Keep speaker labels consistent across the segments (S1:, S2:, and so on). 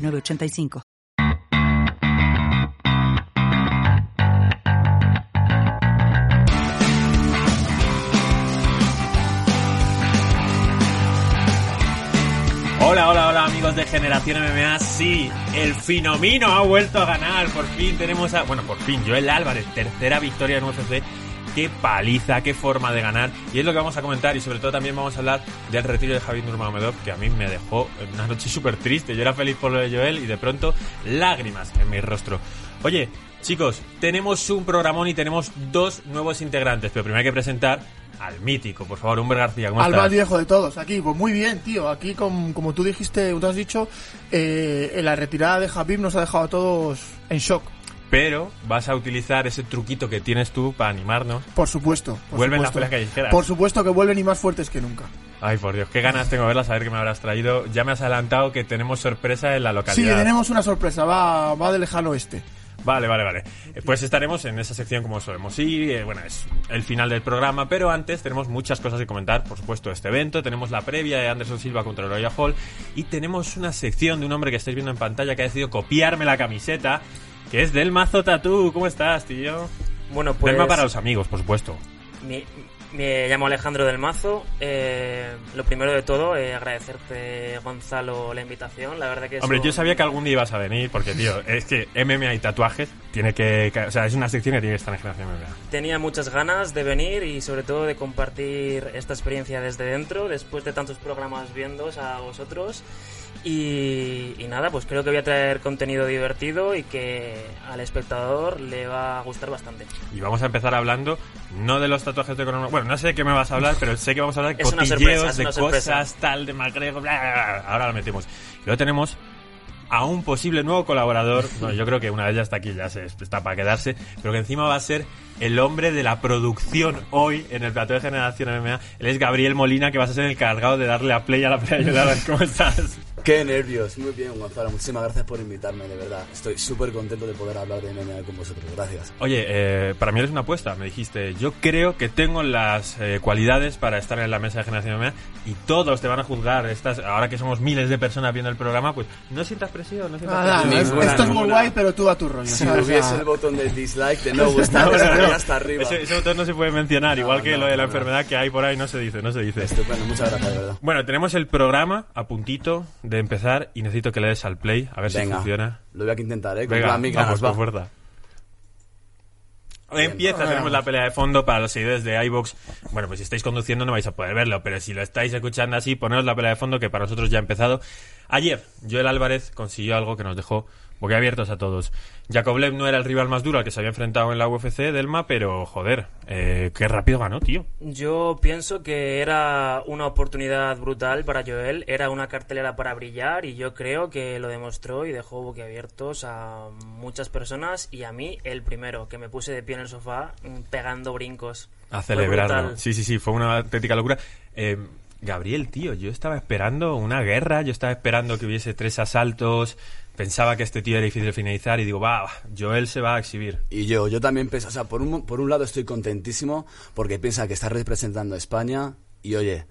S1: 906985.
S2: Hola, hola, hola amigos de Generación MMA. Sí, el Finomino ha vuelto a ganar. Por fin tenemos a... Bueno, por fin, Joel Álvarez, tercera victoria en UFC. Qué paliza, qué forma de ganar. Y es lo que vamos a comentar y sobre todo también vamos a hablar del retiro de Javier Nurmagomedov que a mí me dejó una noche súper triste. Yo era feliz por lo de Joel y de pronto lágrimas en mi rostro. Oye, chicos, tenemos un programón y tenemos dos nuevos integrantes, pero primero hay que presentar al mítico, por favor, Humber García, ¿cómo
S3: Al
S2: estás?
S3: más viejo de todos, aquí, pues muy bien, tío. Aquí, com- como tú dijiste, tú has dicho, eh, en la retirada de Javib nos ha dejado a todos en shock.
S2: Pero vas a utilizar ese truquito que tienes tú para animarnos.
S3: Por supuesto. por
S2: Vuelven las
S3: supuesto.
S2: peleas callejeras.
S3: Por supuesto que vuelven y más fuertes que nunca.
S2: Ay, por Dios, qué ganas tengo de verlas, a ver qué me habrás traído. Ya me has adelantado que tenemos sorpresa en la
S3: Sí,
S2: localidad.
S3: tenemos una sorpresa, va, va de lejano este.
S2: Vale, vale, vale. Eh, Pues estaremos en esa sección como solemos ir. eh, bueno, es el final del programa, pero antes tenemos muchas cosas que comentar. Por supuesto, este evento. Tenemos la previa de Anderson Silva contra Royal Hall. Y tenemos una sección de un hombre que estáis viendo en pantalla que ha decidido copiarme la camiseta, que es del Mazo Tatú. ¿Cómo estás, tío?
S4: Bueno, pues
S2: Delma para los amigos, por supuesto.
S4: me, me llamo Alejandro del Mazo. Eh, lo primero de todo, eh, agradecerte, Gonzalo, la invitación. La verdad que
S2: Hombre,
S4: eso-
S2: yo sabía que algún día ibas a venir, porque, tío, es que MMA y tatuajes tiene que... O sea, es una sección que tiene que estar en Generación MMA.
S4: tenía muchas ganas de venir y sobre todo de compartir esta experiencia desde dentro, después de tantos programas viéndos a vosotros. Y, y nada, pues creo que voy a traer contenido divertido y que al espectador le va a gustar bastante.
S2: Y vamos a empezar hablando no de los tatuajes de Conor Bueno, no sé de qué me vas a hablar, pero sé que vamos a hablar de cotilleos,
S4: sorpresa, es
S2: de
S4: sorpresa.
S2: cosas, tal, de McGregor, bla, bla, bla. Ahora lo metemos. Y luego tenemos a un posible nuevo colaborador. Bueno, yo creo que una vez ya está aquí, ya se está para quedarse, pero que encima va a ser el hombre de la producción hoy en el plato de Generación MMA. Él es Gabriel Molina, que vas a ser el cargado de darle a play a la play y ayudar. ¿Cómo estás?
S5: Qué nervios, muy bien Gonzalo, muchísimas gracias por invitarme, de verdad. Estoy súper contento de poder hablar de MMA con vosotros, gracias.
S2: Oye, eh, para mí eres una apuesta. Me dijiste, yo creo que tengo las eh, cualidades para estar en la mesa de Generación MMA y todos te van a juzgar. Estas, ahora que somos miles de personas viendo el programa, pues no sientas presión, no sientas
S3: Nada,
S2: presión.
S3: esto es muy guay, pero tú a tu rollo.
S5: Si
S3: ¿sabes? O sea,
S5: hubiese el botón de dislike, de no gustar,
S2: No, no,
S5: estaría
S2: no.
S5: hasta arriba.
S2: Ese, ese botón no se puede mencionar,
S5: No,
S2: igual que
S5: no,
S2: lo de la
S5: no, no.
S2: enfermedad que hay por ahí, no se dice, no se dice.
S5: Estupendo, muchas gracias, de verdad.
S2: Bueno, tenemos el programa a puntito de empezar y necesito que le des al play, a ver si funciona.
S5: lo voy a intentar, ¿eh? Con
S2: Venga, vamos,
S5: ganas,
S2: con
S5: va.
S2: fuerza.
S5: Bien.
S2: Empieza, tenemos la pelea de fondo para los seguidores de iBox. Bueno, pues si estáis conduciendo no vais a poder verlo, pero si lo estáis escuchando así, poneros la pelea de fondo que para nosotros ya ha empezado. Ayer, Joel Álvarez consiguió algo que nos dejó boquiabiertos a todos. Yakovlev no era el rival más duro al que se había enfrentado en la UFC Delma, pero joder, eh, qué rápido ganó, tío.
S4: Yo pienso que era una oportunidad brutal para Joel, era una cartelera para brillar y yo creo que lo demostró y dejó boquiabiertos a muchas personas y a mí el primero, que me puse de pie en el sofá mm, pegando brincos.
S2: A celebrarlo. Sí, sí, sí, fue una auténtica locura. Eh, Gabriel, tío, yo estaba esperando una guerra, yo estaba esperando que hubiese tres asaltos, pensaba que este tío era difícil de finalizar y digo, va, Joel se va a exhibir.
S5: Y yo, yo también pienso, o sea, por un, por un lado estoy contentísimo porque piensa que está representando a España y oye,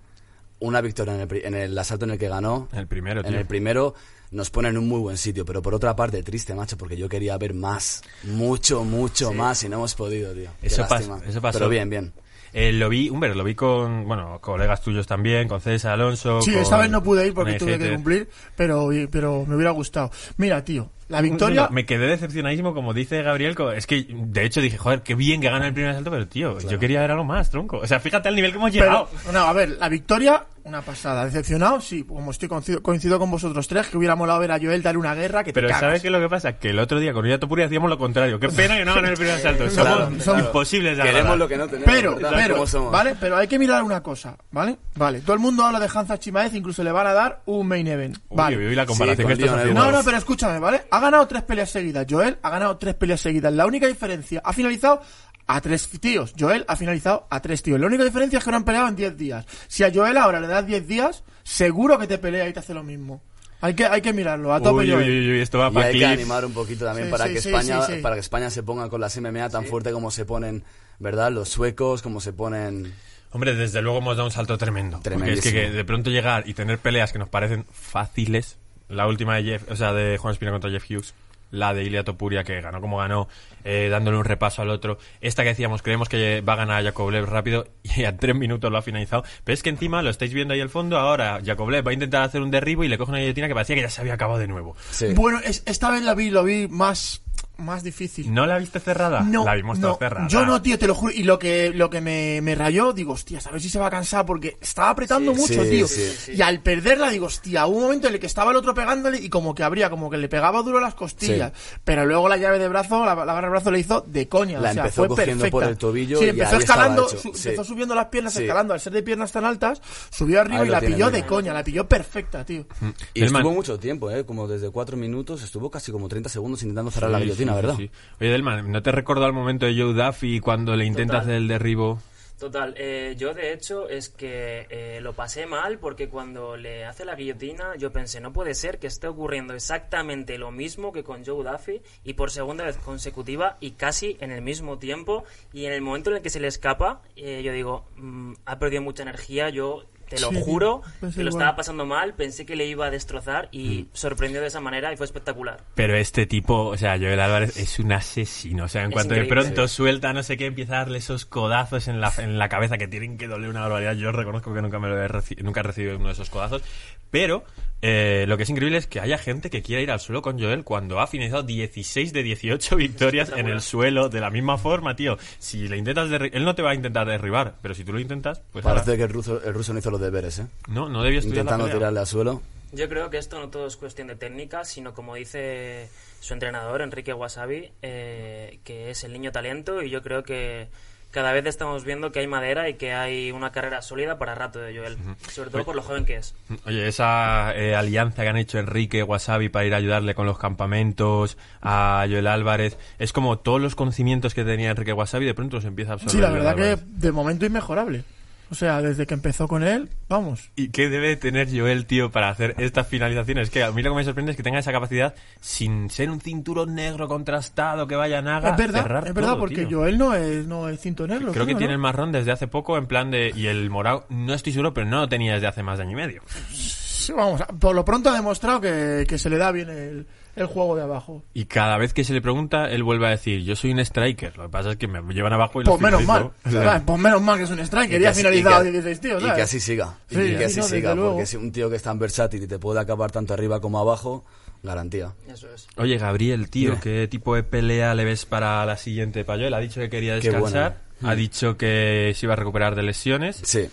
S5: una victoria en el, pri- en el asalto en el que ganó,
S2: El primero,
S5: en
S2: tío.
S5: el primero nos pone en un muy buen sitio, pero por otra parte triste, macho, porque yo quería ver más, mucho, mucho más y no hemos podido, tío. Qué
S2: Eso, pas-
S5: lástima.
S2: eso pasó.
S5: Pero bien, bien.
S2: Eh, lo vi, Humber, lo vi con, bueno, colegas tuyos también, con César Alonso.
S3: Sí,
S2: con-
S3: esta vez no pude ir porque tuve que cumplir, pero, pero me hubiera gustado. Mira, tío, La victoria...
S2: Me quedé decepcionadísimo, como dice Gabriel. Es que, de hecho, dije, joder, qué bien que gana el primer asalto, pero tío, yo quería ver algo más, tronco. O sea, fíjate al nivel que hemos llegado.
S3: Pero, no, a ver, la victoria, una pasada. Decepcionado, sí, como estoy coincido, coincido con vosotros tres, que hubiera molado ver a Joel dar una guerra que te
S2: Pero
S3: cagas.
S2: ¿sabes qué es lo que pasa? Que el otro día con Uriah Topuri hacíamos lo contrario. Qué pena que no ganen el primer asalto. Somos
S5: Claro, claro.
S2: imposibles de
S5: Queremos lo que no tenemos.
S3: Pero, pero,
S5: ¿Cómo somos?
S3: ¿vale? Pero hay que mirar una cosa, ¿vale? Vale, todo el mundo habla de Hansa Chimaez, incluso le van a dar un main event. Vale.
S2: uy, uy, la comparación
S5: Sí,
S2: que estás haciendo.
S3: No, no, pero escúchame, ¿vale? Ha ganado tres peleas seguidas. Joel ha ganado tres peleas seguidas. La única diferencia, ha finalizado a tres tíos. Joel ha finalizado a tres tíos. La única diferencia es que no han peleado en 10 días. Si a Joel ahora le das 10 días, seguro que te pelea y te hace lo mismo. Hay que, hay que mirarlo, a tope
S2: Uy, esto va
S5: Y
S2: para
S5: hay que animar un poquito también
S3: Sí,
S5: para
S3: sí,
S5: que
S3: sí,
S5: España
S3: sí, sí.
S5: para que España se ponga con las MMA tan fuerte como se ponen, ¿verdad? Los suecos, como se ponen
S2: Hombre, desde luego hemos dado un salto tremendo. Porque es que, que de pronto llegar y tener peleas que nos parecen fáciles. La última de Jeff, o sea, de Juan Espina contra Jeff Hughes. La de Ilia Topuria, que ganó como ganó, eh, dándole un repaso al otro. Esta que decíamos, creemos que va a ganar a Yakovlev rápido y a tres minutos lo ha finalizado. Pero es que encima, lo estáis viendo ahí al fondo, ahora Yakovlev va a intentar hacer un derribo y le coge una guillotina que parecía que ya se había acabado de nuevo.
S5: Sí.
S3: Bueno, es- esta vez la vi, lo vi más, más difícil.
S2: ¿No la viste cerrada?
S3: No,
S2: la vimos
S3: no,
S2: toda cerrada.
S3: yo no, tío, te lo juro. Y lo que, lo que me, me rayó, digo, hostia, a ver si se va a cansar porque estaba apretando
S4: Sí,
S3: mucho,
S5: sí,
S3: tío.
S5: sí,
S3: Y al perderla, digo, hostia, hubo un momento en el que estaba el otro pegándole y como que abría, como que le pegaba duro las costillas. Pero luego la llave de brazo, la, la barra de brazo le hizo de coña.
S5: La
S3: o sea,
S5: empezó
S3: fue
S5: cogiendo
S3: perfecta.
S5: por el tobillo
S3: Sí,
S5: y
S3: empezó escalando, su-
S5: sí.
S3: empezó subiendo las piernas,
S5: Sí.
S3: escalando. Al ser de piernas tan altas, subió arriba
S5: Ahí
S3: y la pilló de
S5: bien.
S3: coña, la pilló perfecta, tío.
S5: Y
S2: Delman.
S5: estuvo mucho tiempo, ¿eh? Como desde cuatro minutos, estuvo casi como 30 segundos intentando cerrar la guillotina, ¿verdad?
S2: sí. Oye, Delman, ¿no te recordó al momento de Joe Duffy cuando le intenta
S4: Total.
S2: hacer el derribo?
S4: Total, eh, yo de hecho es que eh, lo pasé mal porque cuando le hace la guillotina yo pensé, no puede ser que esté ocurriendo exactamente lo mismo que con Joe Duffy y por segunda vez consecutiva y casi en el mismo tiempo y en el momento en el que se le escapa eh, yo digo, mm, ha perdido mucha energía, yo te lo
S3: Sí,
S4: juro
S3: pensé
S4: que lo estaba pasando mal, pensé que le iba a destrozar y sorprendió de esa manera y fue espectacular.
S2: Pero este tipo, o sea, Joel Álvarez es un asesino. O sea, en
S4: Es
S2: cuanto de pronto suelta no sé qué, empieza a darle esos codazos en la, en la cabeza que tienen que doler una barbaridad. Yo reconozco que nunca me lo he, reci- nunca he recibido uno de esos codazos. Pero eh, lo que es increíble es que haya gente que quiera ir al suelo con Joel cuando ha finalizado 16 de 18 victorias en el suelo de la misma forma, tío. Si le intentas derri- él no te va a intentar derribar, pero si tú lo intentas, pues
S5: Parece
S2: ahora-
S5: que el ruso, el ruso no hizo los deberes, ¿eh?
S2: no, no debió estudiar la
S5: Intentando
S2: pelea.
S5: tirarle al suelo.
S4: Yo creo que esto no todo es cuestión de técnica, sino como dice su entrenador, Enrique Wasabi, eh, que es el niño talento y yo creo que cada vez estamos viendo que hay madera y que hay una carrera sólida para rato de Joel, sobre todo por lo joven que es.
S2: Oye, esa eh, alianza que han hecho Enrique Wasabi para ir a ayudarle con los campamentos a Joel Álvarez, es como todos los conocimientos que tenía Enrique Wasabi de pronto los empieza a absorber.
S3: Sí, la verdad que de momento inmejorable. O sea, desde que empezó con él, vamos.
S2: ¿Y qué debe tener Joel, tío, para hacer estas finalizaciones? Que a mí lo que me sorprende es que tenga esa capacidad sin ser un cinturón negro contrastado que vaya a naga.
S3: es verdad,
S2: cerrar
S3: es verdad,
S2: todo,
S3: porque
S2: tío.
S3: Joel no es, no es cinto negro.
S2: Creo que
S3: ¿no?
S2: tiene el marrón desde hace poco, en plan de. Y el morado, no estoy seguro, pero no lo tenía desde hace más de año y medio.
S3: Sí, vamos, por lo pronto ha demostrado que, que se le da bien el, el juego de abajo.
S2: Y cada vez que se le pregunta, él vuelve a decir: Yo soy un striker. Lo que pasa es que me llevan abajo y lo
S3: Pues menos mal. ¿sabes? Pues menos mal que es un striker.
S5: Y
S3: Ya ha
S5: que así-
S3: finalizado
S5: y que-
S3: 16 tíos,
S5: Y
S3: ¿sabes?
S5: que así siga.
S3: Sí,
S5: y que
S3: sí,
S5: así
S3: no,
S5: siga,
S3: desde luego.
S5: porque si un tío que es tan versátil y te puede acabar tanto arriba como abajo, garantía.
S4: Eso es.
S2: Oye, Gabriel, tío. ¿qué tipo de pelea le ves para la siguiente Payoel? Ha dicho que quería
S5: Qué
S2: descansar,
S5: buena.
S2: ha dicho que se iba a recuperar de lesiones,
S5: Sí.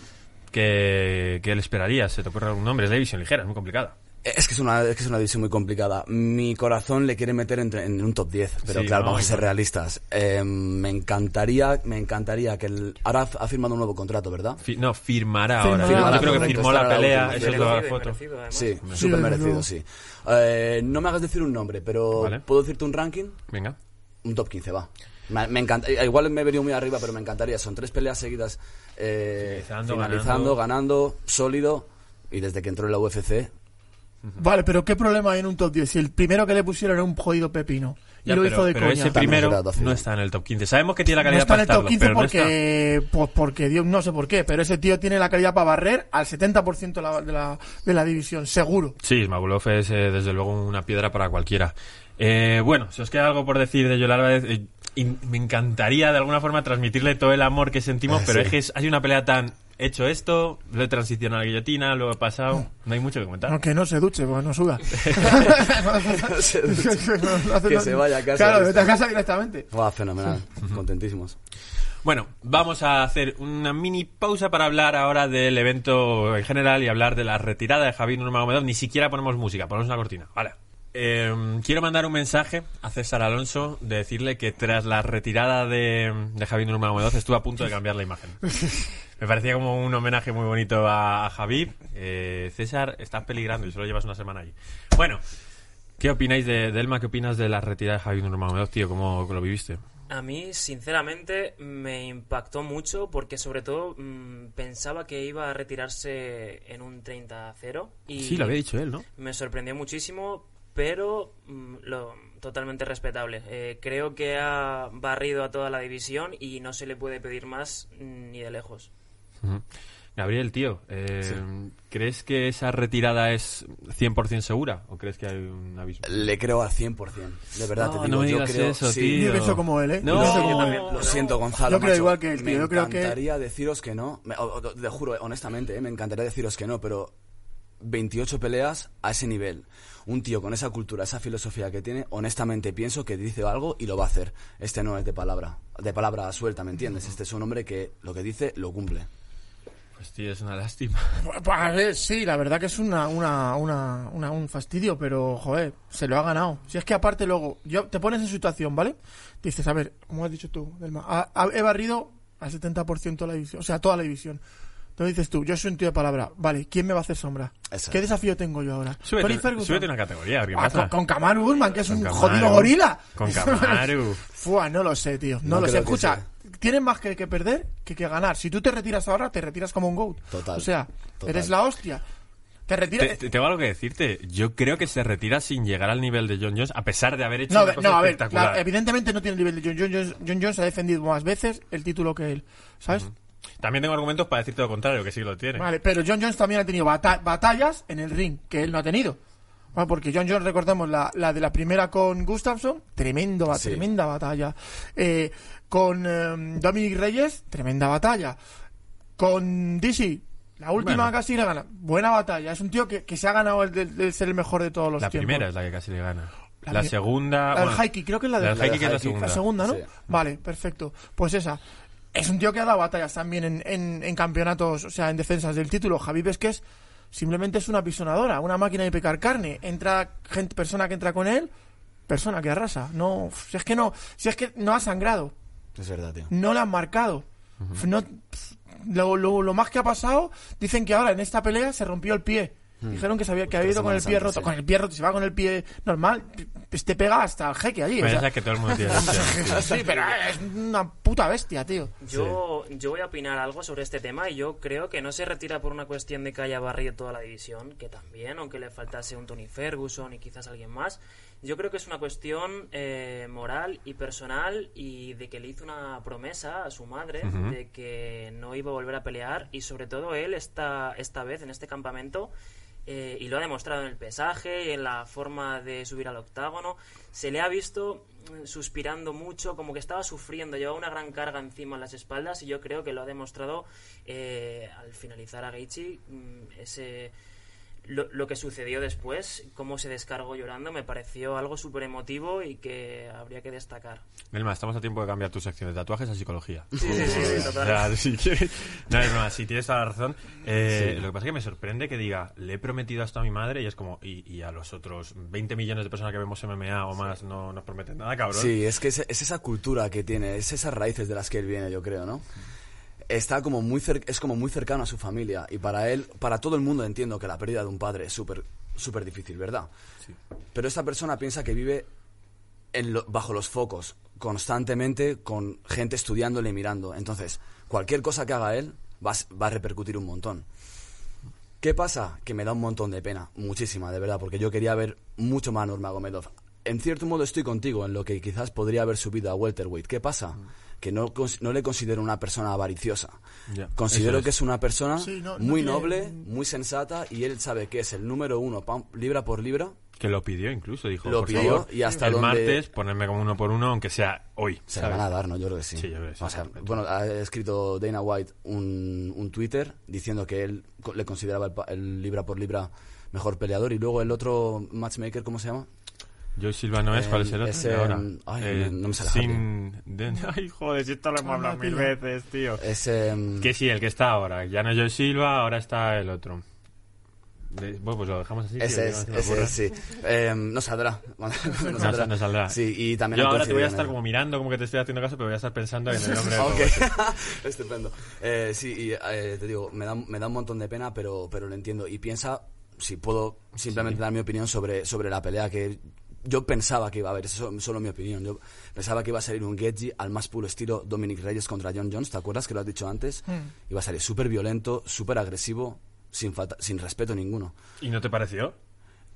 S2: que, que él esperaría, ¿se te ocurre algún nombre? Es de división ligera, es muy complicada.
S5: Es que es una, es que es una división muy complicada. Mi corazón le quiere meter entre- en, un top 10, pero
S2: Sí,
S5: claro,
S2: no,
S5: vamos a ser realistas. Eh, me encantaría, me encantaría que el, ahora ha firmado un nuevo contrato, ¿verdad?
S2: Fi- no, firmará
S3: Firmará,
S2: ahora. Yo creo que firmó la pelea, eso es la
S4: Merecido y
S2: foto.
S4: merecido.
S5: Sí, súper merecido, sí. Eh, no me hagas decir un nombre, pero
S2: Vale.
S5: ¿puedo decirte un ranking?
S2: Venga.
S5: Un top 15, va. Me, me encanta, eh, igual me he venido muy arriba, pero me encantaría. Son tres peleas seguidas eh,
S2: Finalizando,
S5: finalizando, ganando. sólido. Y desde que entró en la UFC,
S3: Vale, pero ¿qué problema hay en un top 10? Si el primero que le pusieron era un jodido pepino. Y
S2: Ya,
S3: lo
S2: pero,
S3: hizo de
S2: pero
S3: coña.
S2: ese primero no está en el top 15. Sabemos que tiene la
S3: No
S2: calidad
S3: está en el top
S2: estarlo,
S3: 15
S2: pero no está.
S3: porque, pues porque Dios, no sé por qué, pero ese tío tiene la calidad para barrer al 70% de la, de, la, de la división, seguro.
S2: Sí, Smagulov es eh, desde luego una piedra para cualquiera. Eh, bueno, si os queda algo por decir de Joel Álvarez, eh, y me encantaría de alguna forma transmitirle todo el amor que sentimos,
S5: Eh,
S2: pero
S5: sí.
S2: es que es- hay una pelea tan he hecho esto, lo he transicionado a la guillotina, lo he pasado. No hay mucho que comentar.
S3: Aunque no se duche, porque no suda.
S5: No se duche.
S3: No hace-
S5: Que se vaya a casa.
S3: Claro, vete a casa directamente.
S5: Buah, fenomenal. Contentísimos.
S2: Bueno, vamos a hacer una mini pausa para hablar ahora del evento en general y hablar de la retirada de Javier Nurmagomedov. Ni siquiera ponemos música, ponemos una cortina. Vale. Eh, quiero mandar un mensaje a César Alonso de decirle que tras la retirada de, de Javier Nurmagomedov estuve a punto de cambiar la imagen. Me parecía como un homenaje muy bonito a, a Javib. Eh, César, estás peligrando y solo llevas una semana allí. Bueno, ¿qué opináis de, de Elma? ¿Qué opinas de la retirada de Javier Nurmagomedov, tío? ¿Cómo lo viviste?
S4: A mí, sinceramente, me impactó mucho porque, sobre todo, mm, pensaba que iba a retirarse en un 30-0. Y
S2: Sí, lo había dicho él, ¿no?
S4: Me sorprendió muchísimo, pero mm, lo, totalmente respetable. Eh, creo que ha barrido a toda la división y no se le puede pedir más mm, ni de lejos.
S2: Gabriel, tío, eh, ¿crees que esa retirada es 100% segura o crees que hay un abismo?
S5: Le creo al 100%. De verdad,
S2: No,
S5: te digo,
S2: no me
S5: yo
S2: digas
S5: creo...
S2: eso,
S5: sí.
S2: tío.
S3: Yo pienso como él, ¿eh?
S2: No.
S3: Yo pienso como
S4: Yo también.
S5: Lo
S4: No.
S5: siento, Gonzalo.
S3: Yo creo
S5: macho.
S3: igual que él, tío.
S5: Me
S3: Yo creo que-
S5: encantaría deciros que no. Me, o- o- te juro, honestamente, eh, me encantaría deciros que no, pero 28 peleas a ese nivel. Un tío con esa cultura, esa filosofía que tiene, honestamente pienso que dice algo y lo va a hacer. Este no es de palabra, de palabra suelta, ¿me entiendes? Este es un hombre que lo que dice lo cumple.
S2: Pues tío, es una lástima.
S3: Pues, a sí, la verdad que es una, una, una, una- un fastidio, pero, joder, se lo ha ganado. Si es que aparte luego, yo, te pones en situación, ¿vale? Dices, a ver, como has dicho tú, Delma, ha- ha- he barrido al 70% de la división, o sea, toda la división. Entonces dices tú, yo soy un tío de palabra, vale, ¿quién me va a hacer sombra? ¿Qué
S5: es.
S3: desafío tengo yo ahora?
S2: Súbete,
S3: Ferguson.
S2: súbete una categoría, ¿qué
S3: Ah, con, con Kamaru Usman, que es
S2: Con
S3: un
S2: Kamaru.
S3: jodido gorila.
S2: Con Kamaru.
S3: Fua, no lo sé, tío. No,
S5: No
S3: lo sé. Escucha,
S5: sea.
S3: tienes más que, que perder que que ganar. Si tú te retiras ahora, te retiras como un GOAT.
S5: Total,
S3: O sea,
S5: total.
S3: eres la hostia. Te retiras...
S2: Te- te- tengo algo que decirte. Yo creo que se retira sin llegar al nivel de John Jones, a pesar de haber hecho
S3: No,
S2: una cosa
S3: no, a ver, evidentemente no tiene el nivel de John Jones. John Jones ha defendido más veces el título que él, ¿sabes?
S2: También tengo argumentos para decirte lo contrario, que sí lo tiene.
S3: Vale, pero John Jones también ha tenido bata- batallas en el ring, que él no ha tenido. Bueno, porque John Jones, recordemos, la, la de la primera con Gustafsson, tremendo, ba-
S5: Sí.
S3: tremenda batalla. Eh, con eh, Dominic Reyes, tremenda batalla. Con DC, la última
S2: Bueno.
S3: casi le gana. Buena batalla. Es un tío que, que se ha ganado el de, de ser el mejor de todos los
S2: la
S3: tiempos.
S2: primera es la que casi le gana.
S3: La
S2: La, segunda...
S3: La del
S2: bueno,
S3: Haiki, creo que es la
S2: la Haiki que es la
S5: Haiki.
S2: segunda.
S3: La segunda, ¿no?
S5: Sí.
S3: Vale, perfecto. Pues esa. Es un tío que ha dado batallas también en, en, en campeonatos, o sea, en defensas del título. Javi Vesques simplemente es una pisonadora, una máquina de picar carne. Entra gente, persona que entra con él, persona que arrasa. No, si es que no, si es que no ha sangrado,
S5: Es verdad, tío.
S3: no la han marcado. No, lo, lo, lo más que ha pasado, dicen que ahora en esta pelea se rompió el pie. Dijeron que, se había, que había ido con el pie roto.
S5: sí.
S3: Con el pie roto, si va con el pie normal, pues te pega hasta el jeque allí. o
S2: Pero
S3: sea.
S2: esa es que todo el mundo tiene sí.
S3: Pero es una puta bestia, tío.
S4: Yo, yo voy a opinar algo sobre este tema y yo creo que no se retira por una cuestión de que haya barrido toda la división, que también, aunque le faltase un Tony Ferguson y quizás alguien más, yo creo que es una cuestión eh, moral y personal y de que le hizo una promesa a su madre de que no iba a volver a pelear y sobre todo él esta, esta vez en este campamento eh, y lo ha demostrado en el pesaje y en la forma de subir al octágono. Se le ha visto mm, suspirando mucho, como que estaba sufriendo, llevaba una gran carga encima en las espaldas y yo creo que lo ha demostrado eh, al finalizar a Gaethje mm, ese lo, lo que sucedió después, cómo se descargó llorando, me pareció algo súper emotivo y que habría que destacar.
S2: Melma, estamos a tiempo de cambiar tu sección de tatuajes a psicología.
S4: Sí, sí, sí, sí,
S2: O
S4: total.
S2: sea, si quieres... No, es si tienes toda la razón. Eh, Lo que pasa es que me sorprende que diga, le he prometido esto a mi madre y es como, y, y a los otros 20 millones de personas que vemos MMA o más no nos prometen nada, cabrón.
S5: Sí, es que es, es esa cultura que tiene, es esas raíces de las que él viene, yo creo, ¿no? Está como muy es como muy cercano a su familia y para él, para todo el mundo entiendo que la pérdida de un padre es súper súper difícil, ¿verdad? Pero esta persona piensa que vive en lo- bajo los focos constantemente con gente estudiándole y mirando. Entonces, cualquier cosa que haga él va, va a repercutir un montón. ¿Qué pasa? Que me da un montón de pena, muchísima, de verdad, porque yo quería ver mucho más a Nurmagomedov. En cierto modo estoy contigo en lo que quizás podría haber subido a welterweight. ¿Qué pasa? Que no, no le considero una persona avariciosa. Considero que es una persona
S3: Sí, no- no
S5: muy
S3: tiene-
S5: noble, muy sensata y él sabe que es el número uno pam- libra por libra
S2: Que lo pidió incluso, dijo.
S5: Lo
S2: por
S5: pidió
S2: favor,
S5: y hasta
S2: el
S5: donde-
S2: martes ponerme como uno por uno, aunque sea hoy.
S5: Se la
S2: ¿sabes?
S5: van a dar, ¿no? Yo creo que sí.
S2: Sí, yo creo que sí.
S5: O sea, bueno, ha escrito Dana White un, un Twitter diciendo que él co- le consideraba el, pa- el libra por libra mejor peleador y luego el otro matchmaker, ¿cómo se llama?
S2: Joy Silva no es, ¿cuál es el otro?
S5: Es,
S2: De ahora.
S5: ay,
S2: Eh,
S5: no me sale
S2: sin... de- Ay, joder, si esto lo hemos hablado mil veces, tío.
S5: Es, em,
S2: Que sí, el que está ahora. Ya no es Joy Silva, ahora está el otro. De- Bueno, pues lo dejamos así. tío,
S5: ese
S2: que
S5: es, ese sí. Em, no saldrá. no,
S2: No, no saldrá.
S5: Sí, y también
S2: Yo ahora te voy a estar como mirando, como que te estoy haciendo caso, pero voy a estar pensando en el nombre de
S5: Ok, estupendo. Eh, sí, y eh, te digo, me da, me da un montón de pena, pero, pero lo entiendo. Y piensa, si puedo simplemente dar mi opinión sobre, sobre la pelea que yo pensaba que iba a haber, eso es solo mi opinión. Yo pensaba que iba a salir un Getji al más puro estilo Dominic Reyes contra John Jones, ¿te acuerdas que lo has dicho antes? Iba a salir súper violento, súper agresivo, sin, falta- sin respeto ninguno.
S2: ¿Y no te pareció?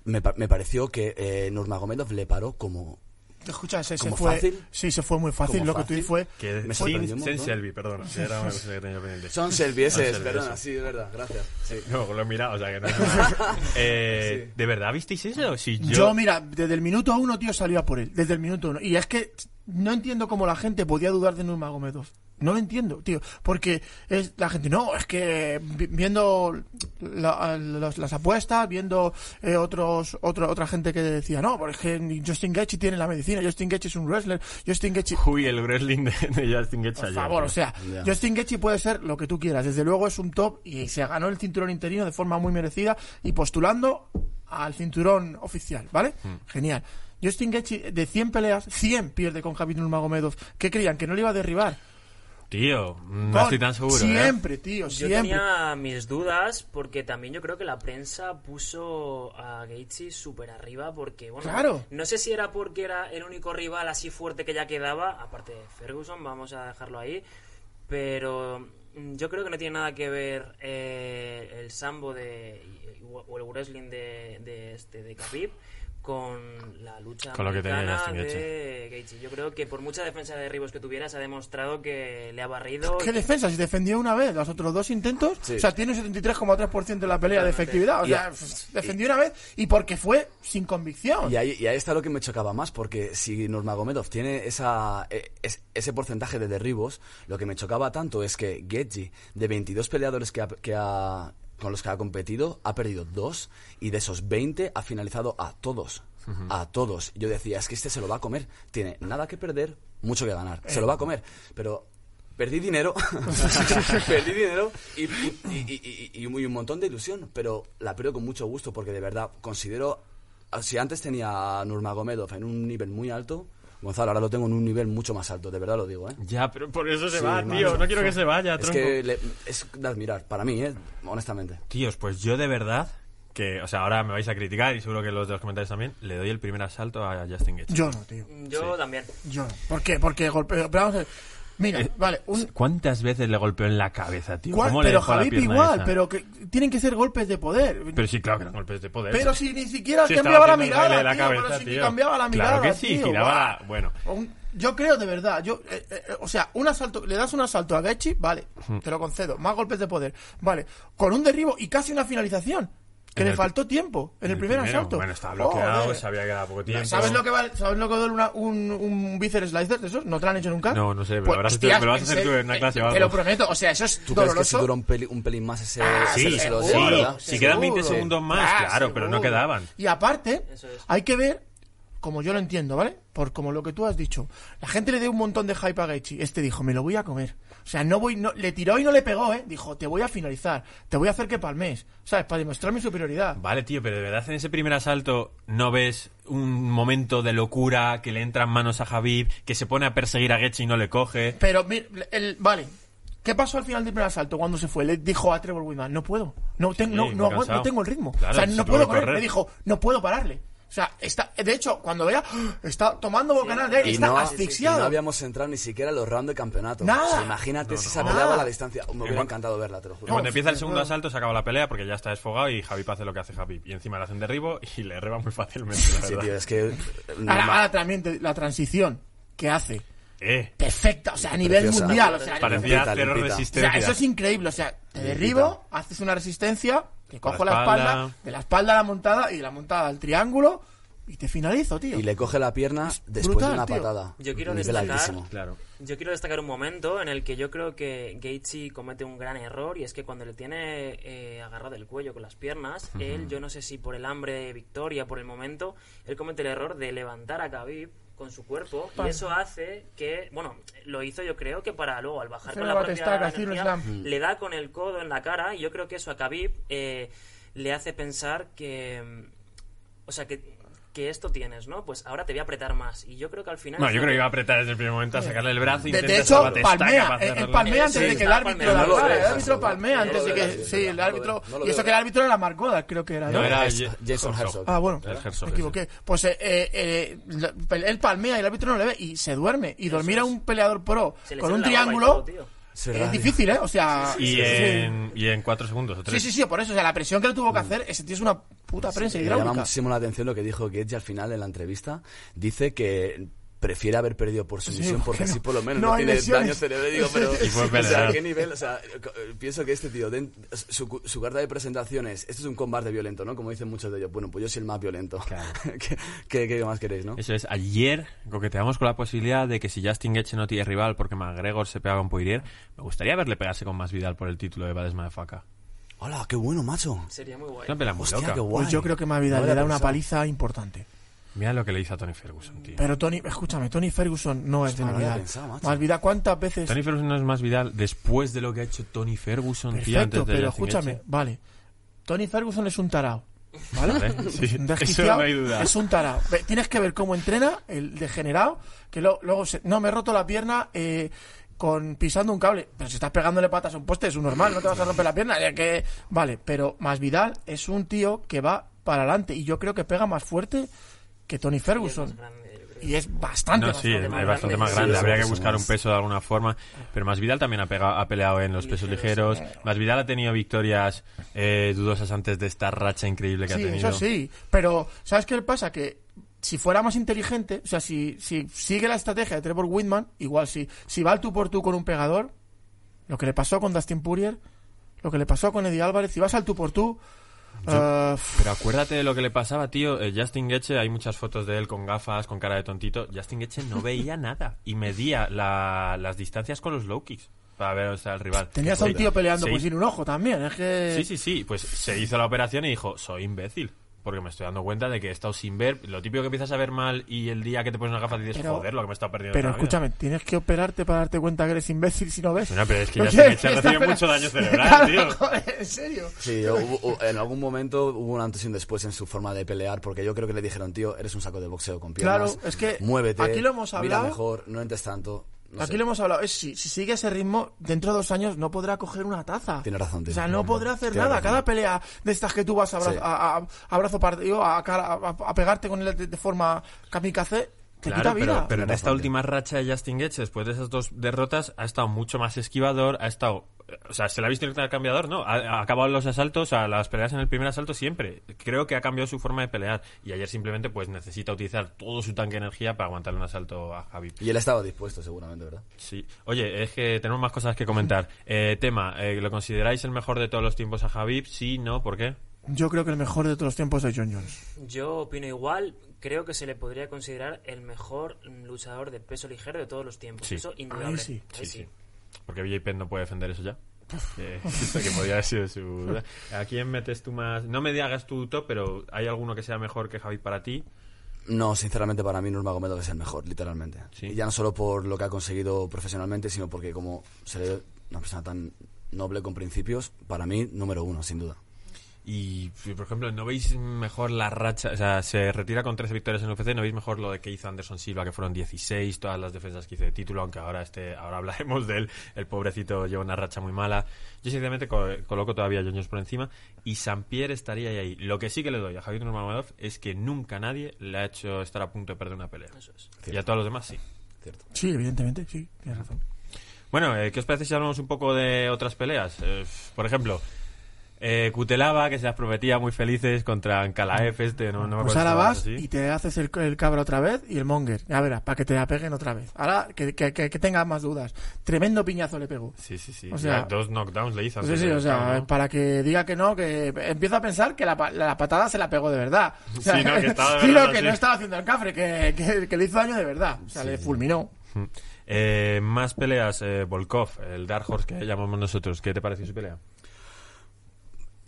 S5: Me, pa- me pareció que eh, Nurmagomedov le paró como...
S3: Escucha, ese se
S5: ¿Como
S3: fue.
S5: fácil?
S3: Sí, se fue muy fácil.
S5: ¿Como
S3: Lo que tú fue.
S2: Que
S5: Me
S2: sin. Selby, perdona. era una cosa que tenía pendiente.
S5: Son Selby, ese es, perdona, sí, es verdad, gracias. Sí.
S2: No, lo he mirado, o sea que no. eh, ¿De verdad visteis eso? Si yo...
S3: Yo... mira, desde el minuto uno, tío, salía por él. Desde el minuto uno. Y es que no entiendo cómo la gente podía dudar de Nurmagomedov. No lo entiendo, tío. Porque es la gente, no, es que vi- viendo la- los- las apuestas, viendo eh, otros otro, otra gente que decía, no, porque Justin Gaethje tiene la medicina, Justin Gaethje es un wrestler, Justin Gaethje...
S2: Uy, el wrestling de, de Justin Gaethje
S3: Por favor, o sea,
S5: Ya.
S3: Justin Gaethje puede ser lo que tú quieras. Desde luego es un top y se ganó el cinturón interino de forma muy merecida y postulando al cinturón oficial, ¿vale?
S2: Hmm.
S3: Genial. Justin Gaethje de 100 peleas, 100 pierde con Khabib Nurmagomedov. ¿Qué creían? ¿Que no le iba a derribar?
S2: Tío, no
S3: Con-
S2: estoy tan seguro, ¿eh?
S3: Siempre, tío,
S4: Yo
S3: siempre.
S4: tenía mis dudas porque también yo creo que la prensa puso a Gaethje súper arriba porque, bueno,
S3: Claro.
S4: no sé si era porque era el único rival así fuerte que ya quedaba, aparte de Ferguson, vamos a dejarlo ahí, pero mm, yo creo que no tiene nada que ver eh, el sambo de o el wrestling de, de este de Khabib con la lucha
S2: Con lo que tenía Gaethje.
S4: de Gaethje. Yo creo que por mucha defensa de derribos que tuviera se ha demostrado que le ha barrido
S3: ¿Qué defensa? Si defendió una vez, los otros dos intentos,
S5: Sí.
S3: o sea, tiene un 73,3% de la pelea de efectividad. O sea, defendió una vez y porque fue sin convicción.
S5: Y ahí, y ahí está lo que me chocaba más, porque si Nurmagomedov tiene esa, eh, es- ese porcentaje de derribos, lo que me chocaba tanto es que Getji, de 22 peleadores que ha, que ha- con los que ha competido, ha perdido dos y de esos 20 ha finalizado a todos. A todos. Yo decía, es que este se lo va a comer. Tiene nada que perder, mucho que ganar. Se lo va a comer. Pero perdí dinero. perdí dinero y, y- y- y- y un montón de ilusión. Pero la pierdo con mucho gusto porque de verdad considero si antes tenía a Nurmagomedov en un nivel muy alto, Gonzalo, ahora lo tengo en un nivel mucho más alto, de verdad lo digo, ¿eh?
S2: Ya, pero por eso se
S5: Sí,
S2: va, tío. No quiero que se vaya,
S5: Es
S2: tronco.
S5: que le- es de admirar, para mí, ¿eh? Honestamente.
S2: Tíos, pues yo de verdad que, o sea, ahora me vais a criticar y seguro que los de los comentarios también, le doy el primer asalto a Justin Gaethje.
S3: Yo no, tío.
S4: Yo también.
S3: Yo no. ¿Por qué? Porque golpeo. pero vamos a ver. Mira,
S2: Eh,
S3: vale. Un,
S2: ¿Cuántas veces le golpeó en la cabeza, tío?
S3: ¿cuál-
S2: ¿Cómo le
S3: pero
S2: la pierna
S3: igual,
S2: esa?
S3: pero que tienen que ser golpes de poder.
S2: Pero sí, claro que eran golpes de poder.
S3: Pero si ni siquiera
S2: Sí,
S3: cambiaba la mirada,
S2: de la
S3: tío,
S2: cabeza,
S3: pero si ni cambiaba la mirada,
S2: Claro que sí,
S3: tío,
S2: giraba bueno.
S3: Yo creo de verdad, yo, eh, eh, o sea, un asalto, le das un asalto a Gaethje, vale, te lo concedo, más golpes de poder, vale, con un derribo y casi una finalización, que le faltó tiempo en el, primer
S2: primero.
S3: asalto.
S2: Bueno, estaba bloqueado,
S3: Joder.
S2: sabía que era poco tiempo.
S3: ¿Sabes lo que vale, ¿sabes lo que duele una- un, un bíceps slicer de esos? ¿No te lo han hecho nunca?
S2: No, no sé, me lo
S3: Pues,
S2: habrás hecho-
S3: hostias,
S2: me lo vas a hacer tú en una clase o
S3: Te lo prometo, o sea, eso es
S5: ¿Tú crees que si
S3: doloroso.
S5: dura un, peli- un pelín más ese...
S3: Ah,
S5: ese-
S2: Sí, sí, si quedan 20
S3: Seguro.
S2: segundos más,
S3: Ah,
S2: claro, pero no quedaban.
S3: Y aparte,
S4: Eso es.
S3: hay que ver, como yo lo entiendo, ¿vale? Por como lo que tú has dicho. La gente le dio un montón de hype a Gaethje. Este dijo, me lo voy a comer. O sea, no voy, no, le tiró y no le pegó, ¿eh? Dijo, te voy a finalizar, te voy a hacer que palmes, ¿sabes? Para demostrar mi superioridad.
S2: Vale, tío, pero de verdad en ese primer asalto no ves un momento de locura que le entran manos a Javib, que se pone a perseguir a Getche y no le coge.
S3: Pero, mir- el, vale. ¿Qué pasó al final del primer asalto cuando se fue? Le dijo a Trevor Whitman, no puedo, no, ten-
S2: Sí,
S3: no, no, no tengo el ritmo.
S2: Claro,
S3: o sea,
S2: se
S3: no puedo él.
S2: correr.
S3: Me dijo, no puedo pararle. O sea, está, de hecho, cuando vea, está tomando bocanal de aire,
S5: Y
S3: está
S5: no, y
S3: asfixiado.
S5: no habíamos entrado ni siquiera en los rounds de campeonato.
S3: Nada.
S5: O sea, imagínate si esa
S3: Nada.
S5: peleaba a la distancia. Me hubiera encantado verla, te lo juro.
S2: Cuando empieza el segundo asalto se acaba la pelea porque ya está desfogado y Javib hace lo que hace Javib. Y encima le hacen derribo y le reba muy fácilmente, la
S5: Sí, tío, es que...
S3: Ahora, ahora también la transición que hace,
S2: Eh,
S3: perfecta, o sea, a nivel
S5: Preciosa.
S3: mundial. O sea,
S2: parecía
S5: Limpita,
S2: cero
S5: limpita.
S3: o
S2: resistencia.
S3: sea, eso es increíble. O sea, te derribo, haces una resistencia, cojo
S2: la
S3: la espalda, de la espalda a la montada y de la montada al triángulo. y te finalizo, tío.
S5: Y le coge la pierna después
S3: brutal,
S5: de una
S3: tío.
S5: patada.
S4: Yo quiero
S5: Nivel
S4: destacar-
S5: altísimo.
S2: Claro.
S4: Yo quiero destacar un momento en el que yo creo que Gaethje comete un gran error y es que cuando le tiene eh, agarrado el cuello con las piernas, él, yo no sé si por el hambre de victoria, por el momento, él comete el error de levantar a Khabib con su cuerpo. Y eso hace que, bueno, lo hizo yo creo que para luego al bajar con la propia energía, le da con el codo en la cara. Y yo creo que eso a Khabib eh, le hace pensar que, mm, o sea, que que esto tienes, ¿no? Pues ahora te voy a apretar más. Y yo creo que al final...
S2: No, yo creo que iba a apretar desde el primer momento a sacarle el brazo y
S3: De, de hecho, palmea.
S2: para
S3: eh,
S2: cerrarla.
S3: palmea antes de que el árbitro la El árbitro
S5: eso.
S3: palmea antes de que.
S5: sí,
S3: el árbitro. Y eso
S5: veo.
S3: que el árbitro era Goddard, creo que era.
S2: No, era
S5: Jason Herzog.
S3: Ah, bueno,
S2: El
S3: me equivoqué. Pues eh, eh, eh, la- él palmea y el árbitro no le ve y se duerme. Y dormir a un peleador pro con un
S4: la
S3: triángulo es difícil, ¿eh? O sea.
S2: Y,
S3: sí,
S2: en, y en cuatro segundos o
S3: sí,
S2: tres.
S3: sí, sí, por eso. O sea, la presión que le tuvo que hacer, ese tío es una puta prensa
S5: Me llama
S3: hidráulica.
S5: muchísimo la atención lo que dijo Gaethje al final en la entrevista. Dice que prefiere haber perdido por sumisión
S3: Sí,
S5: porque así
S3: no-
S5: por lo menos
S3: no
S5: tiene
S3: lesiones.
S5: daño cerebral. Digo, pero,
S2: Y fue
S5: o sea,
S2: pelear.
S5: ¿qué nivel? O sea, co- pienso que este tío, su, su carta de presentaciones, esto es un combate violento, ¿no? Como dicen muchos de ellos. Bueno, pues yo soy el más violento. ¿Qué, qué- qué más queréis, no?
S2: Eso es, ayer coqueteamos con la posibilidad de que si Justin Gaethje no tiene rival porque McGregor se pega con Poirier, me gustaría verle pegarse con más Vidal por el título de Badesma de Faca.
S5: Hola, qué bueno, macho.
S4: Sería muy guay.
S2: Es una pelea muy
S5: Hostia,
S2: loca.
S5: qué guay.
S3: Pues yo creo que Masvidal
S5: No
S3: le da una paliza importante.
S2: Mira lo que le hizo a Tony Ferguson, tío.
S3: Pero Tony, escúchame, Tony Ferguson no es de Masvidal. Masvidal, ¿cuántas veces?
S2: Tony Ferguson no es más Vidal después de lo que ha hecho Tony Ferguson, tío,
S3: Perfecto,
S2: antes de
S3: pero escúchame, vale. Tony Ferguson es un tarao. ¿Vale?
S2: Vale, sí,
S3: Es un
S2: eso no hay duda.
S3: Es un tarao. Tienes que ver cómo entrena el degenerado, que lo- luego se- no me he roto la pierna eh, con pisando un cable. Pero si estás pegándole patas a un poste, es un normal, no te vas a romper la pierna, ya que vale, pero Masvidal es un tío que va para adelante y yo creo que pega más fuerte que Tony
S4: Y es
S3: Ferguson. Y es bastante
S2: No,
S3: más
S2: sí, es
S4: más
S2: bastante
S4: grande.
S2: más grande.
S5: sí,
S2: Habría que buscar
S5: más.
S2: un peso de alguna forma. Pero Masvidal también ha, pegado, ha peleado en los pesos ligeros. Masvidal ha tenido victorias eh, dudosas antes de esta racha increíble que
S3: Sí,
S2: ha tenido.
S3: eso sí. Pero, ¿sabes qué le pasa? Que si fuera más inteligente, o sea, si, si sigue la estrategia de Trevor Whitman, igual si, si va al tú por tú con un pegador, lo que le pasó con Dustin Poirier, lo que le pasó con Eddie Álvarez, si vas al tú por tú, eh,
S2: Pero acuérdate de lo que le pasaba, tío. Eh, Justin Gaethje, hay muchas fotos de él con gafas, con cara de tontito. Justin Gaethje no veía nada y medía la- las distancias con los low kicks para ver o sea, el rival.
S3: tenías a un tío peleando pues sin un ojo también, es que...
S2: Sí, sí, sí. Pues se hizo la operación y dijo, soy imbécil. Porque me estoy dando cuenta de que he estado sin ver. Lo típico que empiezas a ver mal y el día que te pones una gafa dices,
S3: Pero-
S2: joder, lo que me he estado perdiendo.
S3: Pero
S2: toda la vida".
S3: escúchame, tienes que operarte para darte cuenta que eres imbécil si no ves.
S2: Bueno, pero es que
S3: ¿Qué
S2: Justin Gaethje
S3: estás
S2: recibe mucho daño cerebral,
S3: Claro,
S2: tío.
S3: joder, en serio.
S5: Sí, yo hubo- en algún momento hubo un antes y un después en su forma de pelear, porque yo creo que le dijeron, tío, eres un saco de boxeo con piernas.
S3: Claro, es que
S5: muévete,
S3: aquí lo hemos
S5: mira
S3: hablado.
S5: mejor, no entres tanto. No
S3: Aquí
S5: sé.
S3: lo hemos hablado, es si, si sigue ese ritmo, dentro de dos años no podrá coger una taza.
S5: Tiene razón, tío.
S3: O sea, no podrá hacer nada.
S5: razón.
S3: Cada pelea de estas que tú vas a,
S5: Sí.
S3: a, a- a brazo partido, a, cara- a, a pegarte con él de, de forma kamikaze,
S2: Claro,
S3: quita vida.
S2: pero, pero en esta última racha de Justin Gaethje, después de esas dos derrotas, ha estado mucho más esquivador, ha estado... O sea, se le ha visto el cambiador, ¿no? Ha, ha acabado los asaltos, a las peleas en el primer asalto siempre. Creo que ha cambiado su forma de pelear. Y ayer simplemente pues necesita utilizar todo su tanque de energía para aguantarle un asalto a Javi.
S5: Y él estaba dispuesto, seguramente, ¿verdad?
S2: Sí. Oye, es que tenemos más cosas que comentar. Eh, tema, eh, ¿lo consideráis el mejor de todos los tiempos a Javib? Sí, no, ¿por qué?
S3: Yo creo que el mejor de todos los tiempos es John Jones.
S4: Yo opino igual, creo que se le podría considerar el mejor luchador de peso ligero de todos los tiempos.
S2: Sí.
S4: Eso indudable.
S3: Ahí sí.
S2: Sí,
S4: Ahí
S2: sí. Porque BJ Penn no puede defender eso ya. Eso que podría haber sido su... ¿A quién metes tú más? No me digas tu top, pero ¿hay alguno que sea mejor que Javi para ti?
S5: No, sinceramente para mí Nurmagomedov es el mejor, literalmente.
S2: Sí.
S5: Y ya no solo por lo que ha conseguido profesionalmente, sino porque como se le ve una persona tan noble con principios, para mí número uno, sin duda.
S2: Y, por ejemplo, ¿no veis mejor la racha? O sea, se retira con 13 victorias en UFC, ¿no veis mejor lo de que hizo Anderson Silva, que fueron 16, todas las defensas que hizo de título, aunque ahora este, ahora hablaremos de él, el pobrecito lleva una racha muy mala. Yo sinceramente co- coloco todavía a Jones por encima y San Pierre estaría ahí, ahí. Lo que sí que le doy a Javier Nurmagomedov es que nunca nadie le ha hecho estar a punto de perder una pelea.
S4: Eso es.
S2: Y a todos los demás sí.
S5: Cierto.
S3: Sí, evidentemente, sí, tienes razón.
S2: Bueno, eh, ¿qué os parece si hablamos un poco de otras peleas? Eh, por ejemplo, Eh, Cutelaba, que se las prometía muy felices contra Ankalaev este, no, no me
S3: Pues
S2: acuerdo
S3: ahora vas y te haces el, el cabra otra vez y el monger. Ya verás, para que te la peguen otra vez. Ahora que, que, que, que tengas más dudas. Tremendo piñazo le pegó.
S2: Sí, sí, sí.
S3: O sea-
S2: Ya, dos knockdowns le hizo.
S3: Sí,
S2: antes
S3: sí,
S2: de-
S3: o sea, para que diga que no, que empieza a pensar que la, la patada se la pegó de verdad. O sea,
S2: Sí, no, que estaba de
S3: sí, no,
S2: verdad,
S3: que
S2: sí.
S3: no estaba haciendo el cafre, que, que, que le hizo daño de verdad. O sea, le fulminó.
S2: Eh, más peleas, eh, Volkov, el Dark Horse que llamamos nosotros. ¿Qué te pareció su pelea?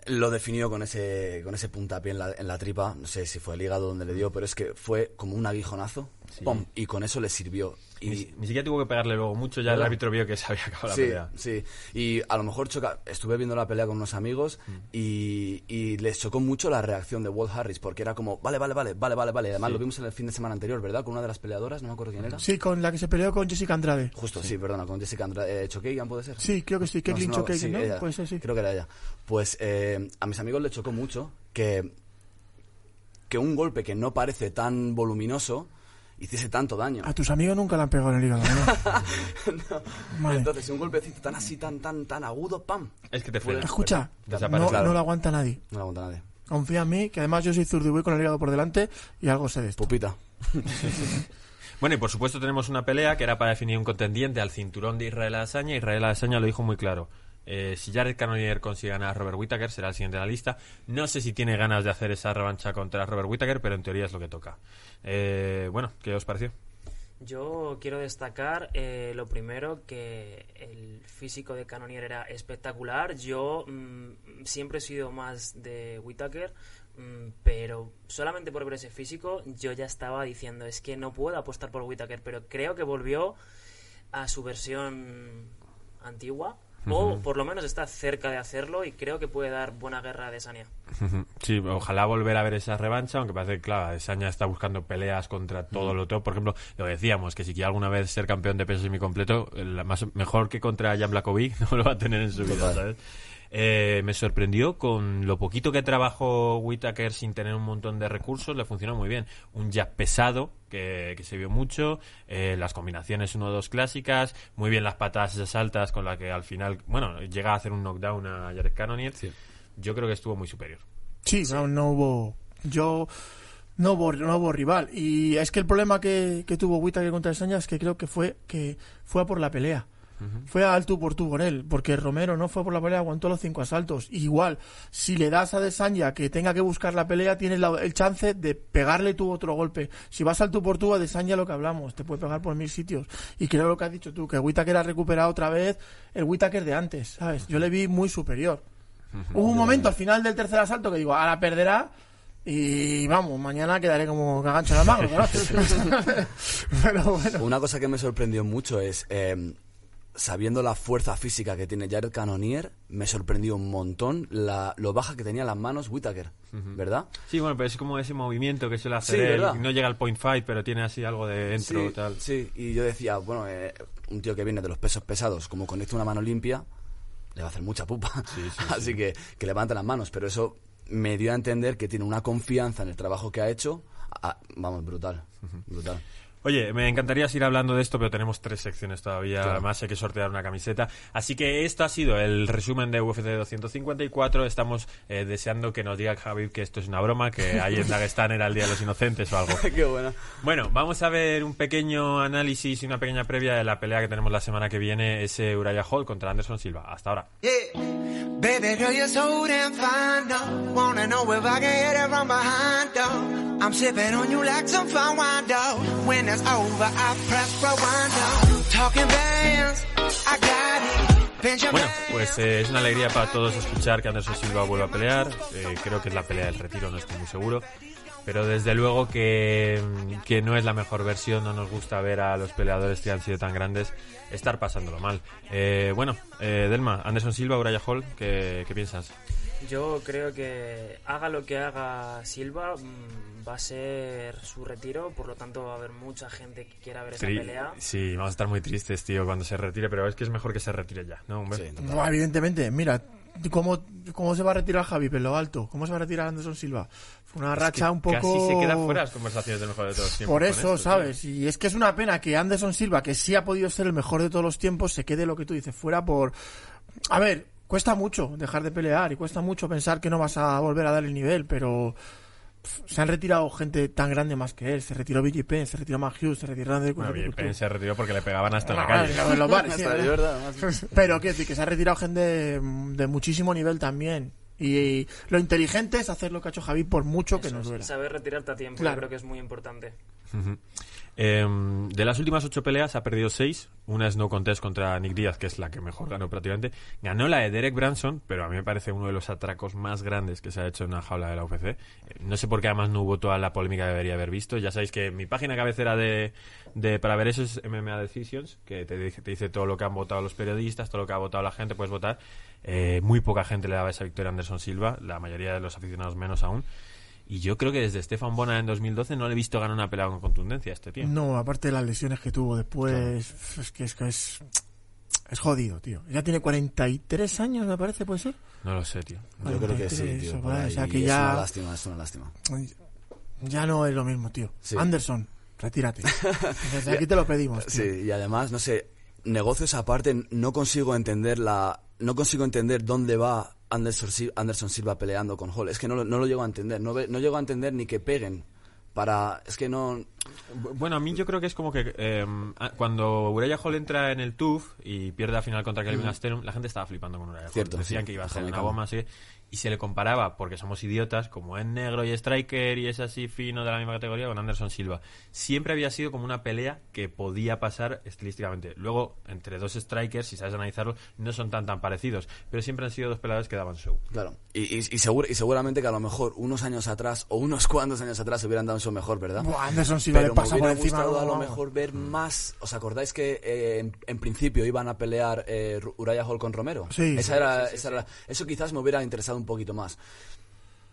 S5: Lo definió con ese, con ese puntapié en la, en la tripa, no sé si fue el hígado donde le dio, pero es que fue como un aguijonazo, ¡pum! y con eso le sirvió.
S2: Ni,
S5: Y,
S2: ni siquiera tuvo que pegarle luego mucho, ya el árbitro vio que se había acabado la
S5: sí,
S2: pelea.
S5: sí, y a lo mejor choca, estuve viendo la pelea con unos amigos
S2: Mm.
S5: y, y les chocó mucho la reacción de Walt Harris, porque era como, vale, vale, vale, vale, vale, vale, además lo vimos en el fin de semana anterior, ¿verdad? Con una de las peleadoras, no me acuerdo quién era.
S3: Sí, con la que se peleó con Jessica Andrade.
S5: Justo, sí, perdona, con Jessica Andrade, eh, Chokeigan, ¿puede ser?
S3: Sí, creo que sí, Keklin
S5: No, no,
S3: Chokeigan,
S5: sí,
S3: ¿no?
S5: ella.
S3: Puede ser, sí.
S5: Creo que era ella. Pues eh, a mis amigos les chocó mucho que, que un golpe que no parece tan voluminoso hiciese tanto daño.
S3: A tus amigos nunca le han pegado en el hígado, ¿no? Vale.
S5: Entonces, un golpecito tan así, tan, tan, tan agudo, ¡pam!
S2: Es que te frena.
S3: Escucha, no,
S5: Claro.
S3: no lo aguanta nadie.
S5: No le aguanta nadie.
S3: Confía en mí, que además yo soy zurdo y voy con el hígado por delante y algo sé de esto.
S5: Pupita.
S2: Bueno, y por supuesto tenemos una pelea que era para definir un contendiente al cinturón de Israel Adesanya. Israel Adesanya lo dijo muy claro. Eh, si Jared Cannonier consigue ganar a Robert Whittaker, será el siguiente en la lista. No sé si tiene ganas de hacer esa revancha contra Robert Whittaker, pero en teoría es lo que toca. Eh, bueno, ¿qué os pareció?
S4: Yo quiero destacar eh, lo primero que el físico de Cannonier era espectacular. Yo mm, siempre he sido más de Whitaker, mm, pero solamente por ver ese físico yo ya estaba diciendo es que no puedo apostar por Whitaker, pero creo que volvió a su versión antigua o por lo menos está cerca de hacerlo y creo que puede dar buena guerra de Sania.
S2: Sí, ojalá volver a ver esa revancha, aunque parece que, claro, Adesanya está buscando peleas contra todo lo top. Por ejemplo, lo decíamos, que si quiere alguna vez ser campeón de peso semicompleto, la más, mejor que contra Jan Blakovic no lo va a tener en su vida. ¿sabes? Eh, me sorprendió con lo poquito que trabajó Whittaker sin tener un montón de recursos, le funcionó muy bien. Un jab pesado, que, que se vio mucho, eh, las combinaciones 1-2 clásicas, muy bien las patadas esas altas con las que al final, bueno, llega a hacer un knockdown a Jared Cannonier. Yo creo que estuvo muy superior.
S3: Sí, No, no hubo. Yo. No hubo, no hubo rival. Y es que el problema que, que tuvo Whittaker contra Saña es que creo que fue que fue a por la pelea. Fue al tú por tú con él, porque Romero no fue por la pelea, aguantó los cinco asaltos. Igual, si le das a Desanya que tenga que buscar la pelea, tienes la- el chance de pegarle tú otro golpe. Si vas al tú por tú a Desanya lo que hablamos, te puede pegar por mil sitios. Y creo lo que has dicho tú, que Whittaker ha recuperado otra vez el Whittaker de antes, ¿sabes? Yo le vi muy superior. Hubo un momento al final del tercer asalto que digo, ahora perderá. Y vamos, mañana quedaré como cagancho en la mano. ¿no? Pero bueno.
S5: Una cosa que me sorprendió mucho es, eh, sabiendo la fuerza física que tiene Jared Cannonier, me sorprendió un montón la, lo baja que tenía las manos Whittaker, ¿verdad?
S2: Sí, bueno, pero es como ese movimiento que suele hacer
S5: Sí,
S2: él. No llega al point fight, pero tiene así algo de dentro
S5: sí,
S2: tal.
S5: sí, y yo decía, bueno, eh, un tío que viene de los pesos pesados, como conecta una mano limpia, le va a hacer mucha pupa. Así que que levante las manos, pero eso me dio a entender que tiene una confianza en el trabajo que ha hecho, ah, vamos, brutal, brutal.
S2: Oye, me encantaría seguir hablando de esto, pero tenemos tres secciones todavía.
S5: Claro.
S2: Además, hay que sortear una camiseta. Así que esto ha sido el resumen de UFC 254. Estamos eh, deseando que nos diga Javi que esto es una broma, que ahí en Dagestán era el Día de los Inocentes o algo.
S5: Qué buena.
S2: Bueno, vamos a ver un pequeño análisis y una pequeña previa de la pelea que tenemos la semana que viene, ese Uriah Hall contra Anderson Silva. Hasta ahora.
S6: Yeah. Over, I press rewind. Talking bands, I got it.
S2: Bueno, pues eh, es una alegría para todos escuchar que Anderson Silva vuelva a pelear. Eh, creo que es la pelea del retiro, no estoy muy seguro. Pero desde luego que, que no es la mejor versión, no nos gusta ver a los peleadores que han sido tan grandes estar pasándolo mal. Eh, bueno, eh, Delma, Anderson Silva, Uriah Hall, ¿qué, qué piensas?
S4: Yo creo que haga lo que haga Silva, mm, va a ser su retiro, por lo tanto va a haber mucha gente que quiera ver esa
S2: Tri-
S4: pelea.
S2: Sí, vamos a estar muy tristes, tío, cuando se retire, pero es que es mejor que se retire ya, ¿no? Hombre?
S5: Sí,
S3: No, evidentemente, mira, ¿cómo, ¿cómo se va a retirar Javi Pelo Alto? ¿Cómo se va a retirar Anderson Silva? Fue una racha un poco...
S2: Casi se queda fuera las conversaciones del mejor de todos los tiempos.
S3: Por eso,
S2: esto.
S3: ¿sabes? Y es que es una pena que Anderson Silva, que sí ha podido ser el mejor de todos los tiempos, se quede lo que tú dices, fuera por... A ver, cuesta mucho dejar de pelear y cuesta mucho pensar que no vas a volver a dar el nivel, pero se han retirado gente tan grande más que él. Se retiró BJ Penn, se retiró Matt Hughes, se retiró André
S2: Bueno, bien,
S3: Couture.
S2: Penn se retiró porque le pegaban hasta en la calle.
S3: en Pero quiero decir que se ha retirado gente de, de muchísimo nivel también. Y, lo inteligente es hacer lo que ha hecho Javi por mucho que nos duela.
S4: saber retirarte a tiempo,
S3: Claro.
S4: yo creo que es muy importante.
S2: Em, de las últimas ocho peleas ha perdido seis. Una es no contest contra Nick Díaz, que es la que mejor ganó prácticamente. Ganó la de Derek Branson, pero a mí me parece uno de los atracos más grandes que se ha hecho en una jaula de la UFC. Eh, No sé por qué además no hubo toda la polémica que debería haber visto. Ya sabéis que mi página cabecera de, de para ver eso es MMA Decisions, que te dice, te dice todo lo que han votado los periodistas, todo lo que ha votado la gente, puedes votar. Eh, muy poca gente le daba esa victoria a Anderson Silva, la mayoría de los aficionados menos aún. Y yo creo que desde Stefan Bona en 2012 no le he visto ganar una pelea con contundencia a este tío.
S3: No, aparte de las lesiones que tuvo después, es que es que es, es jodido, tío. Ya tiene 43 años, me parece, puede ser.
S2: No lo sé, tío.
S5: Yo creo que sí,
S3: 43,
S5: tío.
S3: eso,
S5: por
S3: vale,
S5: ahí.
S3: o sea que
S5: Y Es
S3: ya-
S5: una lástima, es una lástima.
S3: Ya no es lo mismo, tío.
S5: Sí.
S3: Anderson, retírate. Desde aquí te lo pedimos. tío.
S5: Sí, y además, no sé, negocios aparte, no consigo entender la, no consigo entender dónde va Anderson, Anderson Silva peleando con Hall. Es que no, lo- no lo llego a entender. No, no llego a entender ni que peguen para, es que no,
S2: Bu- Bueno, a mí yo creo que es como que eh, a- cuando Uriah Hall entra en el TUF y pierde la final contra Kelvin Gastelum, la gente estaba flipando con Uriah Hall.
S5: Cierto,
S2: Decían
S5: sí.
S2: que iba a ser una bomba, así. Y se le comparaba, porque somos idiotas, como es negro y striker y es así fino de la misma categoría, con Anderson Silva. Siempre había sido como una pelea que podía pasar estilísticamente. Luego, entre dos strikers, si sabes analizarlo, no son tan tan parecidos. Pero siempre han sido dos peleadores que daban show.
S5: claro. Y, y, y, seguro- y seguramente que a lo mejor unos años atrás o unos cuantos años atrás se hubieran dado un show mejor, ¿verdad?
S3: Buah, Anderson Silva
S5: Pero
S3: le pasa
S5: me
S3: por
S5: hubiera
S3: encima.
S5: gustado a lo mejor ver más. ¿Os acordáis que eh, en, en principio iban a pelear eh, Uriah Hall con Romero?
S3: Sí.
S5: Esa era, esa era- eso quizás me hubiera interesado un poquito más.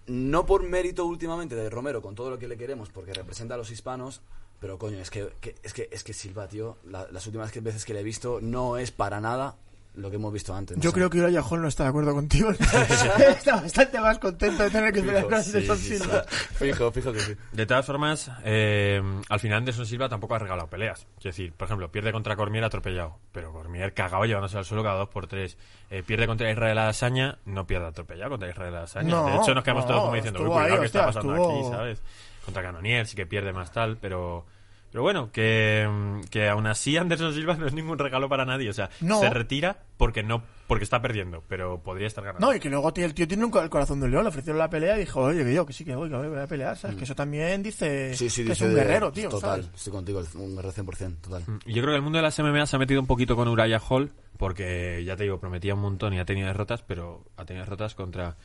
S5: No por mérito últimamente de Romero, con todo lo que le queremos, porque representa a los hispanos, pero coño, es que, que- es que, es que Silva, tío, la- las últimas veces que le he visto no es para nada lo que hemos visto antes. no
S3: Yo
S5: sé.
S3: creo que Uriah Hall no está de acuerdo contigo. está bastante más contento de tener que pelear con
S5: Sí,
S3: Anderson
S5: sí.
S3: Silva.
S5: Fijo, fijo que sí.
S2: De todas formas, eh, al final Anderson Silva tampoco ha regalado peleas. Es decir, por ejemplo, pierde contra Cormier atropellado, pero Cormier cagado llevándose al suelo cada dos por tres. Eh, pierde contra Israel Asaña, no pierde atropellado contra Israel Asaña.
S3: No,
S2: de hecho, nos quedamos
S3: no,
S2: todos como diciendo, "Uy,
S3: estuvo
S2: cuidado,
S3: ahí,
S2: ¿qué está pasando
S3: estuvo-
S2: aquí, sabes? Contra Canonier sí que pierde más tal, pero... Pero bueno, que, mm, que aún así Anderson Silva no es ningún regalo para nadie. O sea,
S3: No.
S2: se retira porque no porque está perdiendo, pero podría estar ganando.
S3: No, y que luego tío, el tío tiene un el corazón de un león, le ofrecieron la pelea y dijo, oye, que yo, que sí, que voy, que voy, a pelear, ¿sabes? Que eso también dice
S5: Mm. Sí, sí,
S3: que es un
S5: de-
S3: guerrero, tío,
S5: Total,
S3: ¿sabes?
S5: estoy contigo, un guerrero 100%, total.
S2: Y Yo creo que el mundo de las MMA se ha metido un poquito con Uriah Hall, porque ya te digo, prometía un montón y ha tenido derrotas, pero ha tenido derrotas contra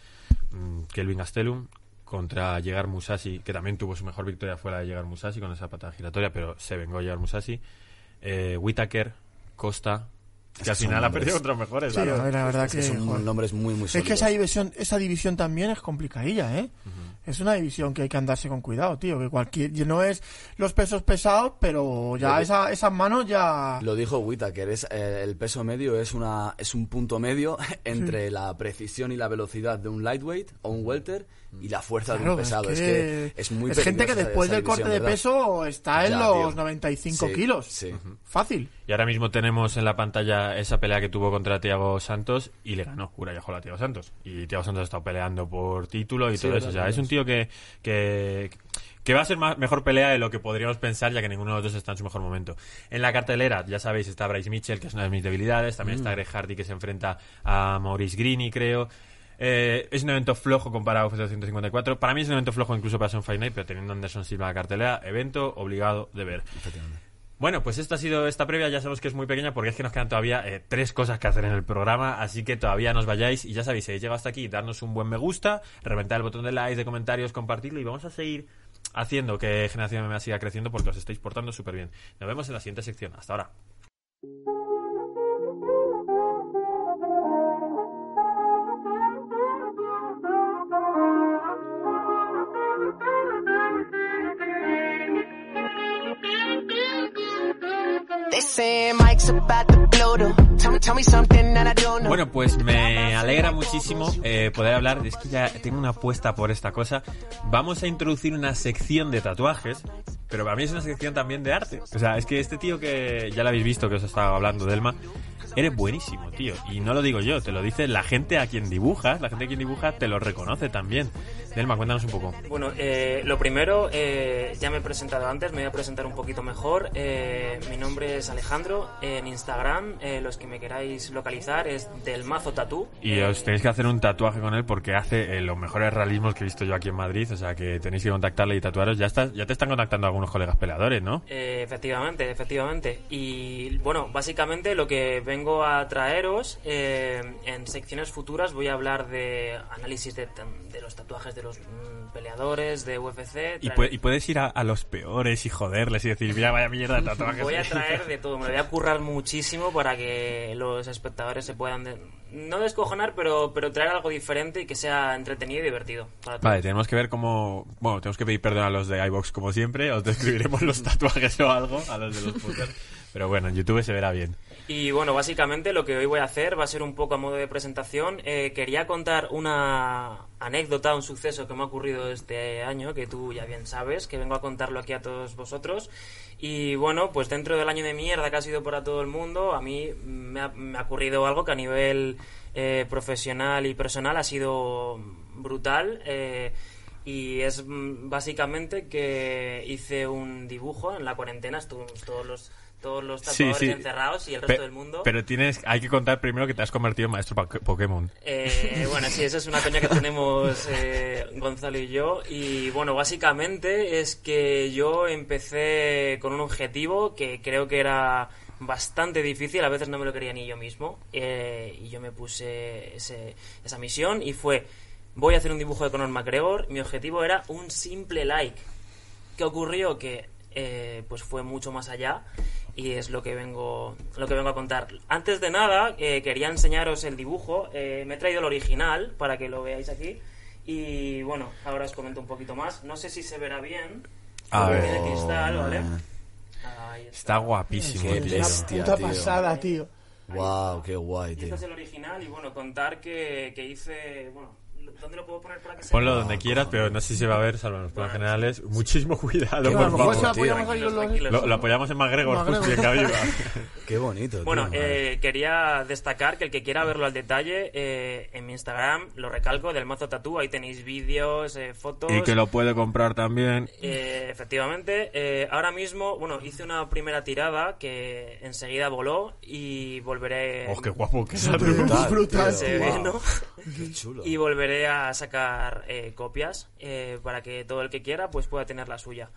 S2: mm, Kelvin Gastelum, contra Llegar Musashi, que también tuvo su mejor victoria fue la de Llegar Musashi con esa patada giratoria, pero se vengó Llegar Musashi. Eh, Whitaker, Costa, que
S5: Es
S2: al final ha perdido contra los mejores.
S3: Sí, la verdad
S5: Es
S3: que...
S5: que son
S3: joder.
S5: nombres muy, muy
S3: Es que esa división, esa división también es complicadilla, ¿eh? Es una división que hay que andarse con cuidado, tío. Que cualquier, no es los pesos pesados, pero ya esa, esas manos ya.
S5: Lo dijo Whitaker, es, eh, el peso medio es una es un punto medio entre la precisión y la velocidad de un lightweight o un welter y la fuerza de
S3: Claro,
S5: un pesado. Es que, es muy
S3: es gente que después del corte de peso está en
S5: Ya,
S3: los
S5: tío.
S3: 95
S5: Sí,
S3: kilos.
S5: Sí.
S3: Fácil.
S2: Y ahora mismo tenemos en la pantalla esa pelea que tuvo contra Thiago Santos y le ganó Uriah Hall a Thiago Santos. Y Thiago Santos ha estado peleando por título y
S5: Sí,
S2: todo eso. O sea, es un tío que, que, que va a ser ma- mejor pelea de lo que podríamos pensar, ya que ninguno de los dos está en su mejor momento. En la cartelera, ya sabéis, está Bryce Mitchell, que es una de mis debilidades. También está Greg Hardy, que se enfrenta a Maurice Greeny, creo. Eh, es un evento flojo comparado a UFC 154. Para mí es un evento flojo incluso para un Fight Night, pero teniendo a Anderson Silva la cartelera, evento obligado de ver. Bueno, pues esta ha sido esta previa, ya sabemos que es muy pequeña porque es que nos quedan todavía eh, tres cosas que hacer en el programa, así que todavía nos vayáis y ya sabéis, si habéis llegado hasta aquí, darnos un buen me gusta, reventar el botón de like, de comentarios, compartirlo y vamos a seguir haciendo que Generación MMA siga creciendo porque os estáis portando súper bien. Nos vemos en la siguiente sección, hasta ahora. Bueno, pues me alegra muchísimo eh, poder hablar. Es que ya tengo una apuesta por esta cosa. Vamos a introducir una sección de tatuajes, pero para mí es una sección también de arte. O sea, es que este tío que ya lo habéis visto, que os he estado hablando, Delma, eres buenísimo, tío. Y no lo digo yo, te lo dice la gente a quien dibujas, la gente a quien dibuja te lo reconoce también. Delma, cuéntanos un poco.
S4: Bueno, eh, lo primero, eh, ya me he presentado antes, me voy a presentar un poquito mejor. Eh, mi nombre es Alejandro, en Instagram, eh, los que me queráis localizar, es del mazo tatú.
S2: Y os tenéis que hacer un tatuaje con él porque hace eh, los mejores realismos que he visto yo aquí en Madrid. O sea que tenéis que contactarle y tatuaros. Ya, está, ya te están contactando algunos colegas peleadores, ¿no?
S4: Eh, efectivamente, efectivamente. Y bueno, básicamente lo que vengo a traeros eh, en secciones futuras voy a hablar de análisis de, de los tatuajes de los mm, peleadores de UFC.
S2: Y, pue- y puedes ir a, a los peores y joderles y decir, mira, vaya mierda de tatuajes.
S4: Voy a traer de todo, me lo voy a currar muchísimo para que los espectadores se puedan, no descojonar, pero, pero traer algo diferente y que sea entretenido y divertido. Para todos.
S2: Vale, tenemos que ver cómo... Bueno, tenemos que pedir perdón a los de iBox como siempre. Os describiremos los tatuajes o algo a los de los podcasts. Pero bueno, en YouTube se verá bien.
S4: Y bueno, básicamente lo que hoy voy a hacer va a ser un poco a modo de presentación. Eh, quería contar una anécdota, un suceso que me ha ocurrido este año, que tú ya bien sabes, que vengo a contarlo aquí a todos vosotros. Y bueno, pues dentro del año de mierda que ha sido para todo el mundo, a mí me ha, me ocurrido algo que a nivel eh, profesional y personal ha sido brutal. eh, y es mm, básicamente que hice un dibujo en la cuarentena, estuvimos todos los todos los
S2: Sí,
S4: tatuadores
S2: sí.
S4: encerrados y el
S2: Pe-
S4: resto del mundo.
S2: Pero tienes, hay que contar primero que te has convertido en maestro Pokémon.
S4: Eh, bueno, sí, eso es una coña que tenemos eh, Gonzalo y yo. Y bueno, básicamente es que yo empecé con un objetivo que creo que era bastante difícil, a veces no me lo quería ni yo mismo. eh, y yo me puse ese- esa misión y fue, voy a hacer un dibujo de Conor McGregor. Mi objetivo era un simple like. ¿Qué ocurrió? Que eh, pues fue mucho más allá y es lo que vengo lo que vengo a contar. Antes de nada, eh, quería enseñaros el dibujo. Eh, me he traído el original para que lo veáis aquí. Y bueno, ahora os comento un poquito más. No sé si se verá bien.
S2: A ver.
S4: tiene cristal, ¿vale? Ahí está.
S2: Está guapísimo,
S5: Qué
S2: tío.
S5: bestia.
S3: Puta
S5: tío.
S3: pasada, tío.
S5: Wow, qué guay,
S4: este
S5: tío.
S4: es el original y bueno, contar que, que hice... Bueno, ¿dónde lo puedo poner para que se
S2: Ponlo donde quieras, pero no sé si se va a ver, salvo en los planos generales. Muchísimo cuidado, por
S3: se
S2: favor. Lo, lo apoyamos en McGregor,
S3: McGregor.
S2: justo y en cabida.
S5: Qué bonito.
S4: Bueno, eh, quería destacar que el que quiera verlo al detalle, eh, en mi Instagram, lo recalco, del mazo tatú, ahí tenéis vídeos, eh, fotos.
S2: y que lo puede comprar también.
S4: Efectivamente, ahora mismo, bueno, hice una primera tirada que enseguida voló y volveré...
S2: Oh, qué guapo que es.
S5: brutal,
S3: brutal,
S5: tío,
S4: Se ve,
S5: wow.
S4: ¿no?
S5: Qué chulo.
S4: Y volveré a sacar eh, copias eh, para que todo el que quiera pues pueda tener la suya.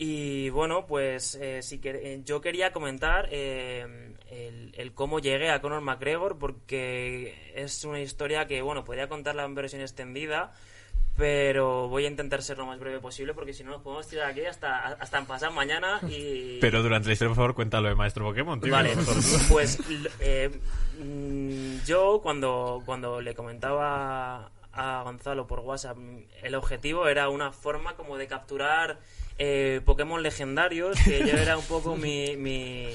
S4: Y bueno, pues eh, sí que, eh, yo quería comentar eh, el, el cómo llegué a Conor McGregor porque es una historia que, bueno, podría contarla en versión extendida, pero voy a intentar ser lo más breve posible porque si no nos podemos tirar aquí hasta, hasta en pasado mañana y...
S2: Pero durante la historia, por favor, cuéntalo de Maestro Pokémon, tío.
S4: Vale, pues eh, mm, yo cuando, cuando le comentaba a Gonzalo por WhatsApp, el objetivo era una forma como de capturar eh, Pokémon legendarios, que yo era un poco mi, mi,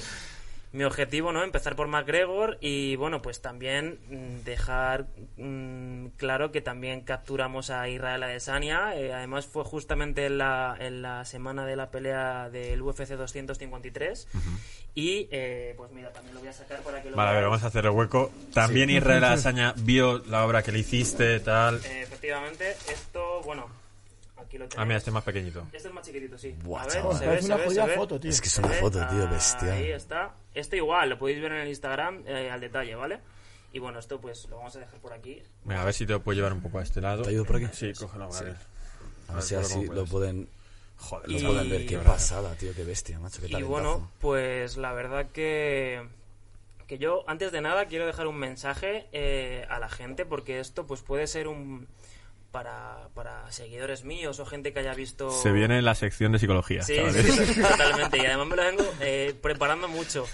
S4: mi objetivo, ¿no? Empezar por McGregor y bueno, pues también mm, dejar mm, claro que también capturamos a Israel Adesanya. Eh, además fue justamente en la, en la semana de la pelea del UFC 253 y eh, pues mira, también lo voy a sacar para que lo
S2: Vale, a ver, vamos a hacer el hueco. También Israel Asaña vio la obra que le hiciste, tal.
S4: Eh, efectivamente, esto, bueno, aquí lo tenéis.
S2: Ah, mira, este es más pequeñito.
S4: Este es más chiquitito, sí.
S5: Buah,
S4: a ver,
S3: Es una
S4: se ve,
S3: jodida
S4: se ve.
S3: foto, tío.
S5: Es que es
S4: ¿Se
S5: una foto, tío,
S4: Ahí
S5: bestial.
S4: está. Este igual, lo podéis ver en el Instagram eh, al detalle, ¿vale? Y bueno, esto pues lo vamos a dejar por aquí.
S2: Venga, a ver si te lo puedo llevar un poco a este lado.
S5: ¿Te ayudo por aquí?
S2: Sí, cógelo, vale.
S5: A ver si así lo pueden,
S2: Joder,
S5: lo
S4: Y-
S5: pueden ver. Qué pasada, tío, qué bestia, macho, qué
S4: Y
S5: talentazo.
S4: bueno, pues la verdad que que yo antes de nada quiero dejar un mensaje eh, a la gente porque esto pues puede ser un para, para seguidores míos o gente que haya visto
S2: Se viene la sección de psicología,
S4: Sí, sí, totalmente. Y además me lo vengo eh, preparando mucho.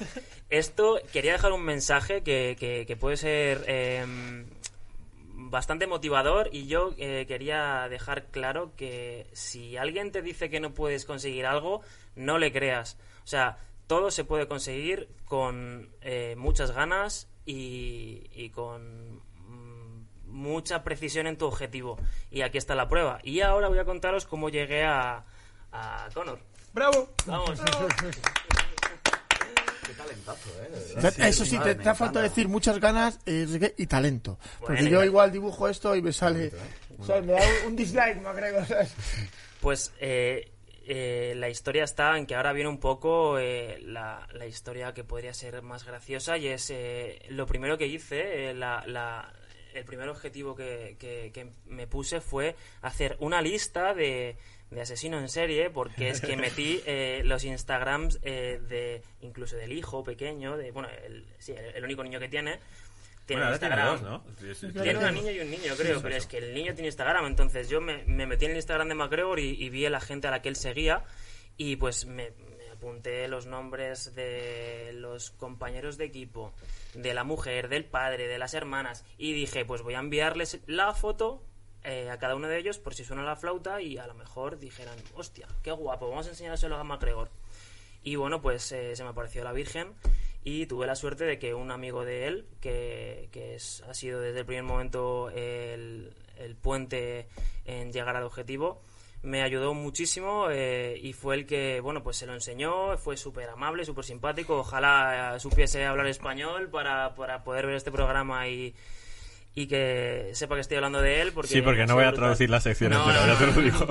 S4: Esto, quería dejar un mensaje que, que- que puede ser eh, bastante motivador y yo eh, quería dejar claro que si alguien te dice que no puedes conseguir algo, no le creas. O sea, todo se puede conseguir con eh, muchas ganas y, y con mucha precisión en tu objetivo. Y aquí está la prueba. Y ahora voy a contaros cómo llegué a, a Conor.
S3: ¡Bravo!
S4: Vamos.
S5: talentazo, ¿eh? De verdad.
S3: Eso sí, te,
S5: me
S3: te ha faltado decir muchas ganas eh, y talento. Porque
S4: Bueno,
S3: yo igual dibujo esto y me sale... ¿sabes? Me da un dislike, no creo, ¿sabes?
S4: Pues eh, eh, la historia está en que ahora viene un poco eh, la, la historia que podría ser más graciosa y es eh, lo primero que hice, eh, la, la- el primer objetivo que, que- que me puse fue hacer una lista de, de asesino en serie porque es que metí eh, los Instagrams eh, de incluso del hijo pequeño, de bueno, el, sí, el, el único niño que tiene. Tiene
S2: Bueno,
S4: un
S2: ahora tiene
S4: Instagram.
S2: dos, ¿no? Sí, sí, sí.
S4: Tiene una niña y un niño, creo, pero es que el niño tiene Instagram. Entonces yo me, me metí en el Instagram de McGregor y, y vi a la gente a la que él seguía y pues me apunté los nombres de los compañeros de equipo, de la mujer, del padre, de las hermanas y dije, pues voy a enviarles la foto eh, a cada uno de ellos por si suena la flauta y a lo mejor dijeran, hostia, qué guapo, vamos a enseñárselo a McGregor. Y bueno, pues eh, se me apareció la Virgen y tuve la suerte de que un amigo de él, que, que ha sido desde el primer momento el, el puente en llegar al objetivo, me ayudó muchísimo eh, y fue el que, bueno, pues se lo enseñó, fue súper amable, súper simpático, ojalá eh, supiese hablar español para, para poder ver este programa y, y que sepa que estoy hablando de él. Porque
S2: Sí, porque no voy a traducir la sección
S4: No,
S2: entera,
S4: no,
S2: ya te
S4: no,
S2: lo
S4: no.
S2: digo.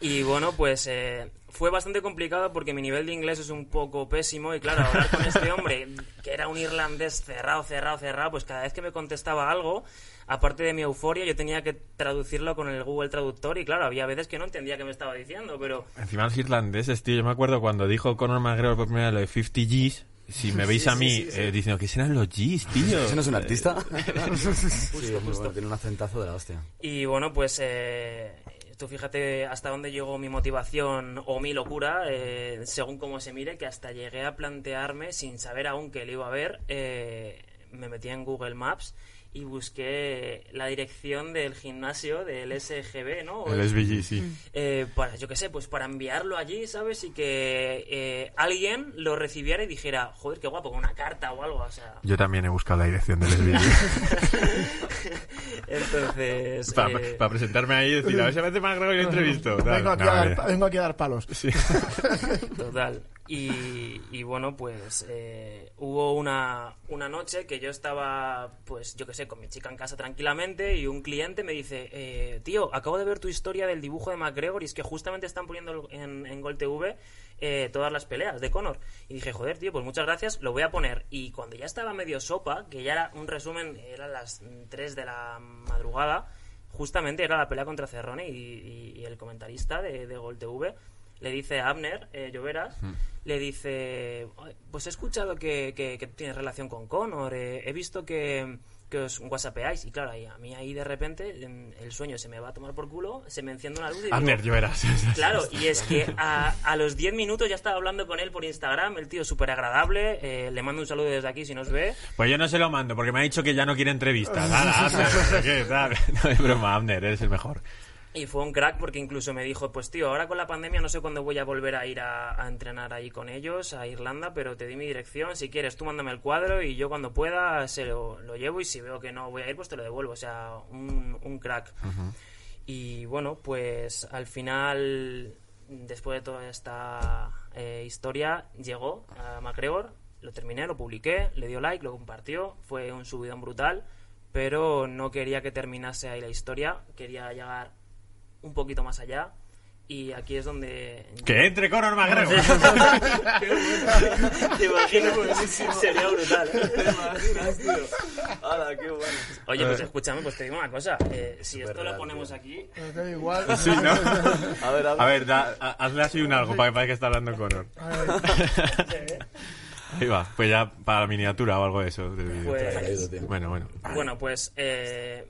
S4: Y bueno, pues eh, fue bastante complicado porque mi nivel de inglés es un poco pésimo y claro, hablar con este hombre, que era un irlandés cerrado, cerrado, cerrado, pues cada vez que me contestaba algo, aparte de mi euforia, yo tenía que traducirlo con el Google Traductor y claro, había veces que no entendía qué me estaba diciendo, pero
S2: Encima los irlandeses, tío, yo me acuerdo cuando dijo Conor McGregor por primera vez lo de 50 Gs, si me veis a mí eh, diciendo que serán los Gs, tío.
S5: ¿Ese no es un artista?
S4: Justo,
S5: sí,
S4: justo.
S5: bueno, tiene un acentazo de la hostia.
S4: Y bueno, pues eh, tú fíjate hasta dónde llegó mi motivación o mi locura, eh, según cómo se mire, que hasta llegué a plantearme, sin saber aún que lo iba a ver, eh, me metí en Google Maps y busqué la dirección del gimnasio del SGB, ¿no?
S2: El SBG, sí.
S4: Eh, para, yo qué sé, pues para enviarlo allí, ¿sabes? Y que eh, alguien lo recibiera y dijera, joder, qué guapo, con una carta o algo, o sea...
S2: Yo también he buscado la dirección del SBG.
S4: Entonces...
S2: para,
S4: eh,
S2: presentarme ahí y decir, a ver si me hace McGregor y lo entrevisto.
S3: Vengo aquí,
S2: No,
S3: a dar, vengo aquí a dar palos.
S2: Sí.
S4: Total. Y, y bueno, pues eh, hubo una, una noche que yo estaba, pues yo qué sé, con mi chica en casa tranquilamente y un cliente me dice, eh, tío, acabo de ver tu historia del dibujo de McGregor y es que justamente están poniendo en, en Gol TV eh, todas las peleas de Conor. Y dije, joder, tío, pues muchas gracias, lo voy a poner. Y cuando ya estaba medio sopa, que ya era un resumen, eran las 3 de la madrugada, justamente era la pelea contra Cerrone y, y- y el comentarista de, de Gol TV le dice a Abner eh, Lloveras, le dice, "Ay, pues he escuchado que, que, que tienes relación con Conor, eh, he visto que, que os whatsappeáis. Y claro, ahí, a mí ahí de repente en- el sueño se me va a tomar por culo, se me enciende una luz y digo,
S2: Abner, yo verás.
S4: Claro, y es que a, a los 10 minutos ya estaba hablando con él por Instagram, el tío súper agradable, eh, le mando un saludo desde aquí si nos ve.
S2: Pues yo no se lo mando porque me ha dicho que ya no quiere entrevistas. Hala, Abner. No es broma, Abner, eres el mejor.
S4: Y fue un crack porque incluso me dijo, pues tío, ahora con la pandemia no sé cuándo voy a volver a ir a, a entrenar ahí con ellos, a Irlanda, pero te di mi dirección, si quieres tú mándame el cuadro y yo cuando pueda se lo, lo llevo y si veo que no voy a ir pues te lo devuelvo, o sea, un, un crack. Y bueno, pues al final, después de toda esta eh, historia, llegó a MacGregor, lo terminé, lo publiqué, le dio like, lo compartió, fue un subidón brutal, pero no quería que terminase ahí la historia, quería llegar un poquito más allá. Y aquí es donde...
S2: Que entre Conor McGregor.
S4: ¿Te imaginas? Sería brutal.
S5: ¡Hala, qué bueno!
S4: Oye, pues escúchame, pues te digo una cosa. eh, si esto lo ponemos
S5: tío.
S4: aquí...
S3: Que da igual.
S2: Sí, ¿no?
S5: A ver, a ver.
S2: A ver, da- ha- hazle así un algo para que parezca que está hablando Conor. Ahí va, pues ya para la miniatura o algo de eso.
S4: Pues-
S5: tío.
S2: Bueno, bueno.
S4: Bueno, pues eh,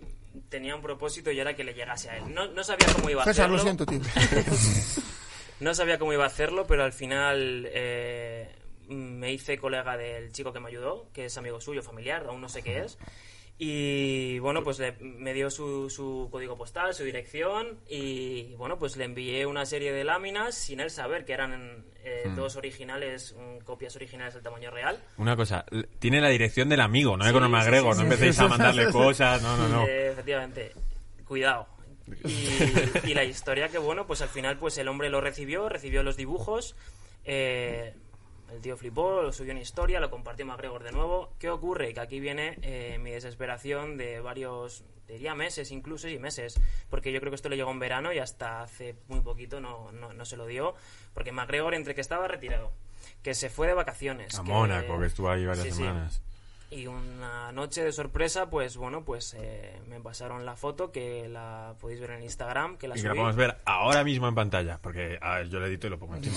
S4: tenía un propósito y era que le llegase a él. No, no sabía cómo iba a
S3: César,
S4: hacerlo.
S3: lo siento, tío.
S4: No sabía cómo iba a hacerlo, pero al final eh, me hice colega del chico que me ayudó, que es amigo suyo, familiar, aún no sé qué es. Y bueno, pues le- me dio su, su código postal, su dirección y bueno, pues le envié una serie de láminas sin él saber que eran eh, dos originales, mm, copias originales del tamaño real.
S2: Una cosa, tiene la dirección del amigo, no de
S4: Sí,
S2: Conor McGregor,
S4: sí,
S2: no
S4: sí.
S2: empecéis a mandarle cosas, no, no, no.
S4: Eh, efectivamente, cuidado. Y, y la historia que bueno, pues al final pues el hombre lo recibió, recibió los dibujos, eh, el tío flipó, lo subió en historia, lo compartió McGregor de nuevo. ¿Qué ocurre? Que aquí viene eh, mi desesperación de varios, diría meses incluso, y meses, porque yo creo que esto le llegó en verano y hasta hace muy poquito no, no, no se lo dio, porque McGregor entre que estaba retirado, que se fue de vacaciones.
S2: A
S4: que-
S2: Mónaco, que estuvo ahí varias
S4: Sí, sí.
S2: semanas.
S4: Y una noche de sorpresa, pues bueno, pues eh, me pasaron la foto que la podéis ver en Instagram, que la
S2: Y que la podemos ver ahora mismo en pantalla, porque a ver, yo lo edito y lo pongo aquí.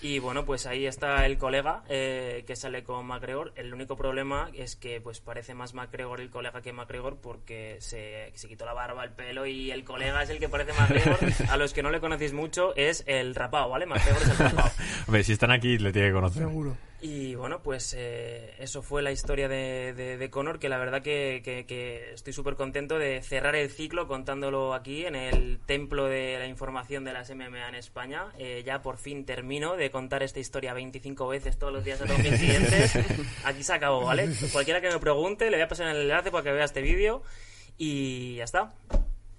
S4: Y bueno, pues ahí está el colega eh, que sale con MacGregor. El único problema es que pues parece más MacGregor el colega que MacGregor porque se, se quitó la barba, el pelo y el colega es el que parece MacGregor. A los que no le conocéis mucho es el rapado, ¿vale? MacGregor es el rapado.
S2: Hombre, si están aquí, le tiene que conocer.
S3: Seguro.
S4: Y bueno, pues eh, eso fue la historia de, de, de Conor, que la verdad que, que- que estoy súper contento de cerrar el ciclo contándolo aquí en el templo de la información de las MMA en España. Eh, ya por fin termino de contar esta historia 25 veces todos los días a todos mis clientes. Aquí se acabó, ¿vale? Cualquiera que me pregunte, le voy a pasar el enlace para que vea este vídeo y ya está.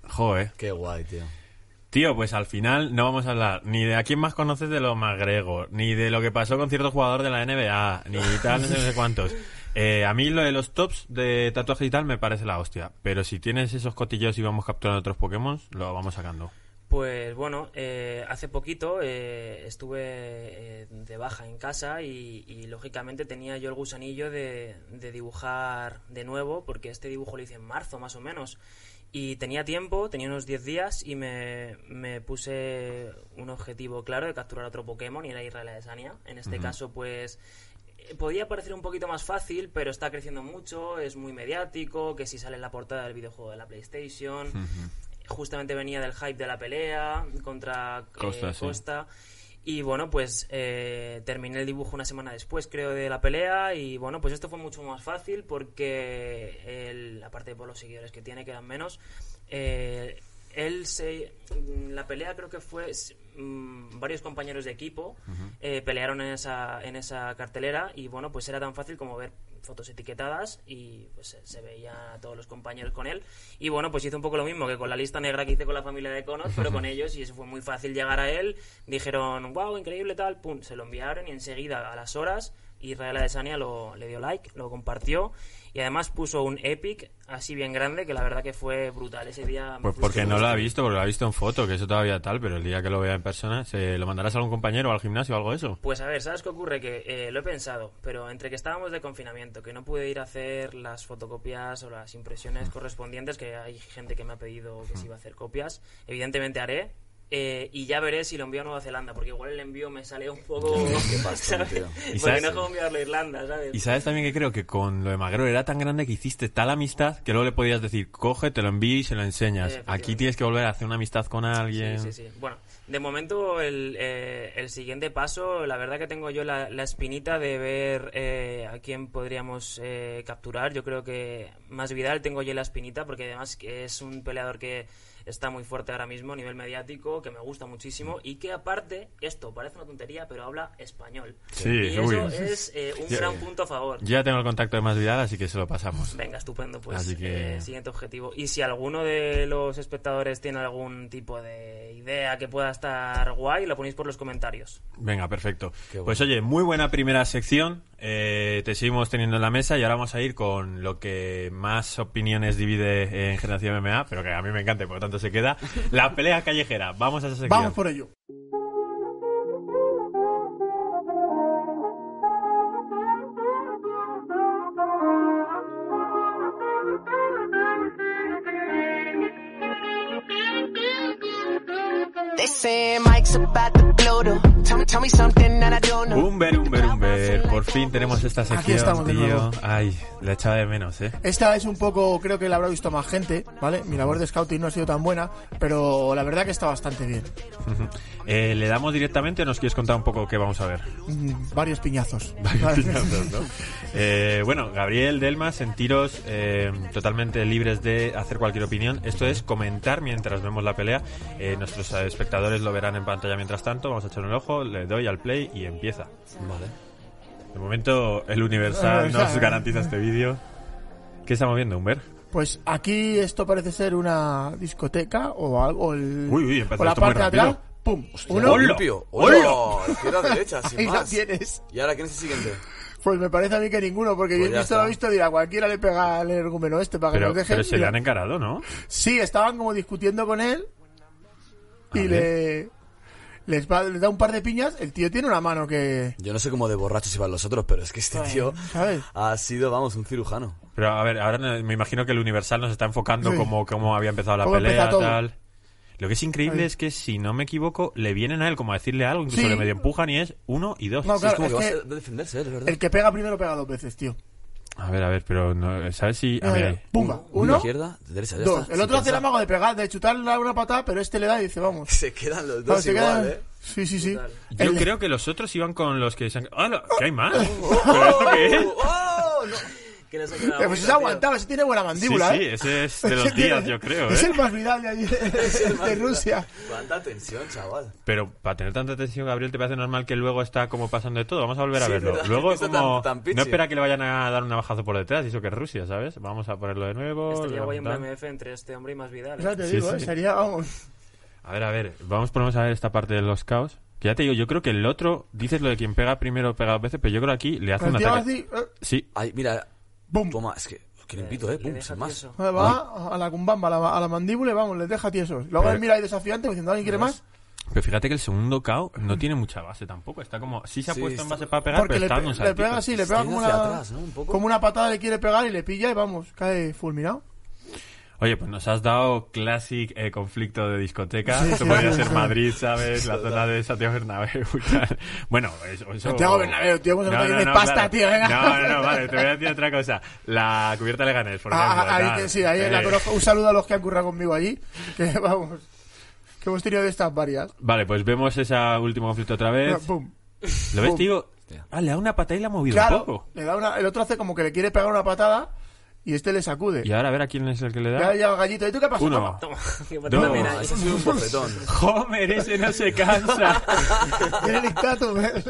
S2: Joder.
S5: Qué guay, tío.
S2: Tío, pues al final no vamos a hablar ni de a quién más conoces de los McGregor, ni de lo que pasó con cierto jugador de la NBA, ni tal, no sé, cuántos. Eh, a mí lo de los tops de tatuaje y tal me parece la hostia. Pero si tienes esos cotillos y vamos capturando otros Pokémon, lo vamos sacando.
S4: Pues bueno, eh, hace poquito eh, estuve eh, de baja en casa y, y, lógicamente tenía yo el gusanillo de dibujar de nuevo, porque este dibujo lo hice en marzo más o menos. Y tenía tiempo, tenía unos 10 días y me, me puse un objetivo claro de capturar otro Pokémon y era Israel Adesanya. En este caso, pues eh, podía parecer un poquito más fácil, pero está creciendo mucho, es muy mediático, que si sale en la portada del videojuego de la PlayStation. Justamente venía del hype de la pelea contra eh,
S2: Costa, sí.
S4: Y bueno, pues eh, terminé el dibujo una semana después, creo, de la pelea. Y bueno, pues esto fue mucho más fácil porque, él, aparte por los seguidores que tiene, que eran menos, eh, él se. La pelea creo que fue. Mm, varios compañeros de equipo eh, pelearon en esa, en esa cartelera. Y bueno, pues era tan fácil como ver fotos etiquetadas y pues se, se veían a todos los compañeros con él. Y bueno, pues hice un poco lo mismo que con la lista negra que hice con la familia de Conor, pero con ellos y eso fue muy fácil llegar a él. Dijeron, wow, increíble tal, pum, se lo enviaron y enseguida a las horas Israel Adesanya lo, le dio like, lo compartió y además puso un epic así bien grande que la verdad que fue brutal ese día.
S2: Pues porque no lo ha visto, porque lo ha visto en foto, que eso todavía tal, pero el día que lo vea en persona, ¿se lo mandarás a algún compañero o al gimnasio o algo de eso?
S4: Pues a ver, ¿sabes qué ocurre? Que eh, lo he pensado, pero entre que estábamos de confinamiento, que no pude ir a hacer las fotocopias o las impresiones correspondientes, que hay gente que me ha pedido que se iba a hacer copias, evidentemente haré. Eh, y ya veré si lo envío a Nueva Zelanda, porque igual el envío me sale un poco.
S5: bastón,
S4: ¿sabes?
S5: tío.
S2: ¿Y
S4: Porque
S2: sabes-
S4: no es como enviarlo a Irlanda, ¿sabes?
S2: Y sabes también que creo que con lo de Magro era tan grande que hiciste tal amistad que luego le podías decir, coge, te lo envío y se lo enseñas.
S4: Eh,
S2: Aquí tienes que volver a hacer una amistad con alguien.
S4: Sí, sí, sí. Bueno, de momento el, eh, el siguiente paso, la verdad que tengo yo la, la espinita de ver eh, a quién podríamos eh, capturar. Yo creo que más Vidal tengo yo la espinita porque además que es un peleador que está muy fuerte ahora mismo a nivel mediático, que me gusta muchísimo y que aparte, esto parece una tontería, pero habla español.
S2: Sí,
S4: y
S2: uy.
S4: eso es eh, un gran punto a favor.
S2: Yo ya tengo el contacto de Más Vidal, así que se lo pasamos.
S4: Venga, estupendo, pues
S2: Así que-
S4: eh, siguiente objetivo. Y si alguno de los espectadores tiene algún tipo de idea que pueda estar guay, lo ponéis por los comentarios.
S2: Venga, perfecto. Pues oye, muy buena primera sección. Eh, te seguimos teniendo en la mesa y ahora vamos a ir con lo que más opiniones divide en Generación MMA, pero que a mí me encanta por lo tanto se queda. La pelea callejera. Vamos a esa sección.
S3: Vamos por ello.
S6: They say Mike's about to blow though. Tell me, tell me something that I don't know.
S2: Umber, Umber, Umber. Por fin tenemos esta sección,
S3: estamos de
S2: tío.
S3: nuevo.
S2: Ay, la echaba de menos, ¿eh?
S3: Esta es un poco, creo que la habrá visto más gente, ¿vale? Mi labor de scouting no ha sido tan buena, pero la verdad que está bastante bien.
S2: Eh, ¿Le damos directamente o nos quieres contar un poco qué vamos a ver?
S3: Mm, varios piñazos.
S2: Piñazos, ¿no? Eh, bueno, Gabriel, Delma, sentiros eh, totalmente libres de hacer cualquier opinión. Esto es comentar mientras vemos la pelea. Eh, nuestros espectadores lo verán en pantalla mientras tanto. Vamos a echar un ojo, le doy al play y empieza.
S5: Vale.
S2: De momento, el Universal nos garantiza este vídeo. ¿Qué estamos viendo, Humber?
S3: Pues aquí esto parece ser una discoteca o algo. el-
S2: Uy, uy, empezó
S3: o la
S2: esto muy
S3: parte de atrás pum,
S5: Hostia,
S3: uno.
S2: ¡Hola!
S5: limpio.
S2: ¡Hola!
S5: Izquierda, derecha, sin
S3: Ahí lo
S5: más.
S3: tienes.
S5: ¿Y ahora quién es el siguiente?
S3: Pues me parece a mí que ninguno, porque
S5: Pues
S3: yo
S5: ya
S3: visto lo
S5: está.
S3: visto, dirá, cualquiera le pega al energúmeno este para que
S2: Pero,
S3: nos dejen.
S2: pero se le han encarado, ¿no?
S3: Sí, estaban como discutiendo con él y le les, va- les da un par de piñas. El tío tiene una mano que,
S5: Yo no sé cómo de borrachos iban los otros, pero es que este tío
S3: ¿sabes?
S5: ha sido, vamos, un cirujano.
S2: Pero a ver, ahora me imagino que el Universal nos está enfocando
S3: Sí.
S2: como cómo había empezado la pelea, tal. Lo que es increíble
S3: Ahí.
S2: es que, si no me equivoco, le vienen a él como a decirle algo, incluso
S3: Sí.
S2: le medio empujan y es uno y dos.
S3: No,
S5: Sí,
S3: claro,
S5: es como
S3: es
S5: que va a
S3: que
S5: defenderse, es verdad.
S3: el que pega primero pega dos veces, tío.
S2: A ver, a ver, pero no, ¿sabes si...? A ver,
S3: mira,
S2: ahí.
S3: Pumba,
S5: Uno, izquierda, derecha, ya
S3: dos.
S5: está,
S3: El
S5: sin
S3: otro hace el
S5: pensar.
S3: amago de pegar, de chutarle una patada, pero este le da y dice, vamos.
S5: Se quedan los
S3: Vamos,
S5: dos
S3: se
S5: igual,
S3: quedan-
S5: ¿eh?
S3: Sí, sí, sí.
S2: Yo
S3: El-
S2: creo que los otros iban con los que se han... ¡Hala! ¿Qué hay más? ¿Pero esto qué es?
S5: ¡Oh! No.
S4: Que les ha quedado
S3: Eh, pues
S4: bonito,
S3: ese
S4: tío.
S3: aguantaba, ese tiene buena mandíbula,
S2: sí, sí,
S3: ¿eh?
S2: ese es de los días, yo creo,
S3: Es
S2: ¿eh?
S3: el más viral de allí, de, Rusia.
S5: Cuánta tensión, chaval.
S2: Pero para tener tanta tensión, Gabriel, ¿te parece normal que luego está como pasando de todo? Vamos a volver a
S5: Sí,
S2: verlo.
S5: ¿verdad?
S2: Luego como...
S5: tan- tan
S2: no espera que le vayan a dar un navajazo por detrás, y eso que es Rusia, ¿sabes? Vamos a ponerlo de nuevo.
S4: Estaría guay un BMF entre este hombre y más Vidal.
S3: Eso te
S2: Sí,
S3: digo,
S2: sí.
S3: ¿eh? Sería, vamos.
S2: A ver, a ver, vamos menos a ver esta parte de los caos. Que ya te digo, yo creo que el otro, dices lo de quien pega primero pega dos veces, pero yo creo que aquí le hace un ataque.
S3: así, eh,
S2: Sí,
S5: Ay, mira,
S3: ¡Bum!
S5: toma, es que, que limpito, ¿eh?
S4: Le
S5: Pum, sin más.
S4: tieso.
S3: Va a la cumbamba, a la, a la mandíbula y vamos, les deja tiesos. Luego
S2: Pero-
S3: él mira ahí desafiante diciendo, ¿alguien quiere más?
S2: pero fíjate que el segundo KO no tiene mucha base tampoco. Está como, sí se ha
S5: Sí,
S2: puesto en
S5: está-
S2: base para pegar,
S3: Porque
S2: pero
S3: le,
S2: está
S3: pe-
S2: dando un
S3: le
S2: saltito.
S3: pega así, le pega como
S5: hacia
S3: una,
S5: atrás, ¿no? Un poco.
S3: como una patada le quiere pegar y le pilla y vamos, cae fulminado.
S2: Oye, pues nos has dado classic eh, conflicto de discoteca. Esto podría ser. Madrid, ¿sabes? La zona de Santiago Bernabéu. Bueno, eso... eso...
S3: Santiago Bernabéu, tío, ¿cómo se nota que tienes
S2: no,
S3: pasta,
S2: claro.
S3: tío? Venga.
S2: No, no, no, vale, te voy a decir otra cosa. La cubierta de Leganés, por ejemplo.
S3: Ah, ah, ahí que sí, ahí
S2: Eh,
S3: la conozco. Un saludo a los que han currado conmigo allí. Que vamos, que hemos tenido de estas varias.
S2: Vale, pues vemos ese último conflicto otra vez.
S3: Pum.
S2: ¿Lo ves, tío? Ah, le da una patada y la ha movido un poco.
S3: le da una, el otro hace como que le quiere pegar una patada y este le sacude.
S2: Y ahora a ver a quién es el que le
S3: Ya
S2: da.
S3: llega el gallito. ¿Y tú qué pasa?
S2: Uno.
S4: Toma, también
S5: No,
S4: hay.
S5: ese ha sido un bofetón.
S2: Homer, ese no se cansa.
S3: Tiene ¿eh?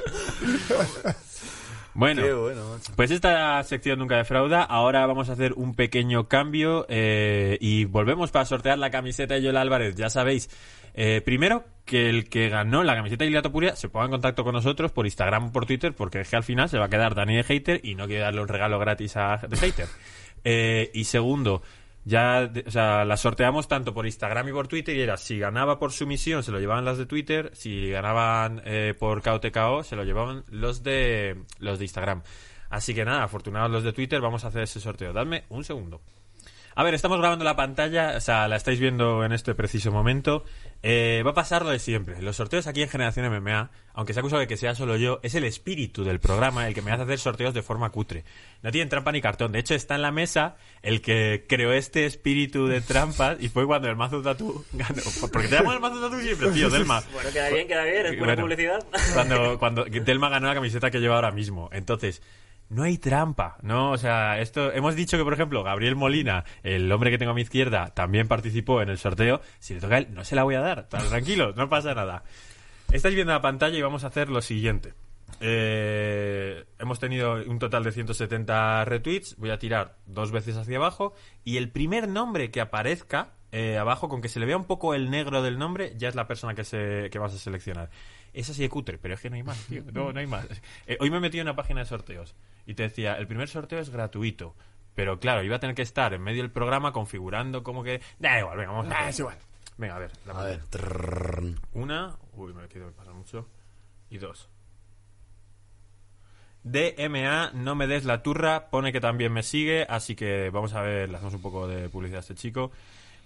S2: Bueno,
S5: bueno, macho.
S2: Pues esta sección nunca defrauda. Ahora vamos a hacer un pequeño cambio eh, y volvemos para sortear la camiseta de Joel Álvarez. Ya sabéis, eh, primero que el que ganó la camiseta de Iliato Puria se ponga en contacto con nosotros por Instagram o por Twitter porque es que al final se va a quedar Dani de hater y no quiere darle un regalo gratis a de hater. Eh, y segundo, ya, o sea, la sorteamos tanto por Instagram y por Twitter y era si ganaba por sumisión se lo llevaban las de Twitter, si ganaban eh, por KOTKO se lo llevaban los de los de Instagram. Así que nada, afortunados los de Twitter, vamos a hacer ese sorteo. Dadme un segundo. A ver, estamos grabando la pantalla, o sea, la estáis viendo en este preciso momento. Eh, va a pasar lo de siempre. Los sorteos aquí en Generación MMA, aunque se acusa de que sea solo yo, es el espíritu del programa el que me hace hacer sorteos de forma cutre. No tienen trampa ni cartón. De hecho, está en la mesa el que creó este espíritu de trampas y fue cuando el mazo tatu ganó. Porque te llamas el mazo tatu siempre, tío, Delma.
S4: Bueno, queda bien, queda bien, es buena
S2: Bueno,
S4: publicidad.
S2: Cuando, cuando Delma ganó la camiseta que lleva ahora mismo. Entonces, no hay trampa, ¿no? O sea, esto, hemos dicho que, por ejemplo, Gabriel Molina, el hombre que tengo a mi izquierda, también participó en el sorteo. Si le toca a él, no se la voy a dar. Tranquilo, no pasa nada. Estáis viendo la pantalla y vamos a hacer lo siguiente. Eh, hemos tenido un total de 170 retweets. Voy a tirar dos veces hacia abajo. Y el primer nombre que aparezca eh, abajo, con que se le vea un poco el negro del nombre, ya es la persona que, se, que vas a seleccionar. Es así de cutre, pero es que no hay más, tío. No, no hay más. Eh, hoy me he metido en una página de sorteos y te decía, el primer sorteo es gratuito. Pero claro, iba a tener que estar en medio del programa configurando como que... Da igual, venga, vamos a hacer.
S3: es igual.
S2: Venga, a ver. la
S5: A ver.
S2: una. Uy, me quiero pasar mucho. Y dos. DMA, no me des la turra, pone que también me sigue, así que vamos a ver, le hacemos un poco de publicidad a este chico.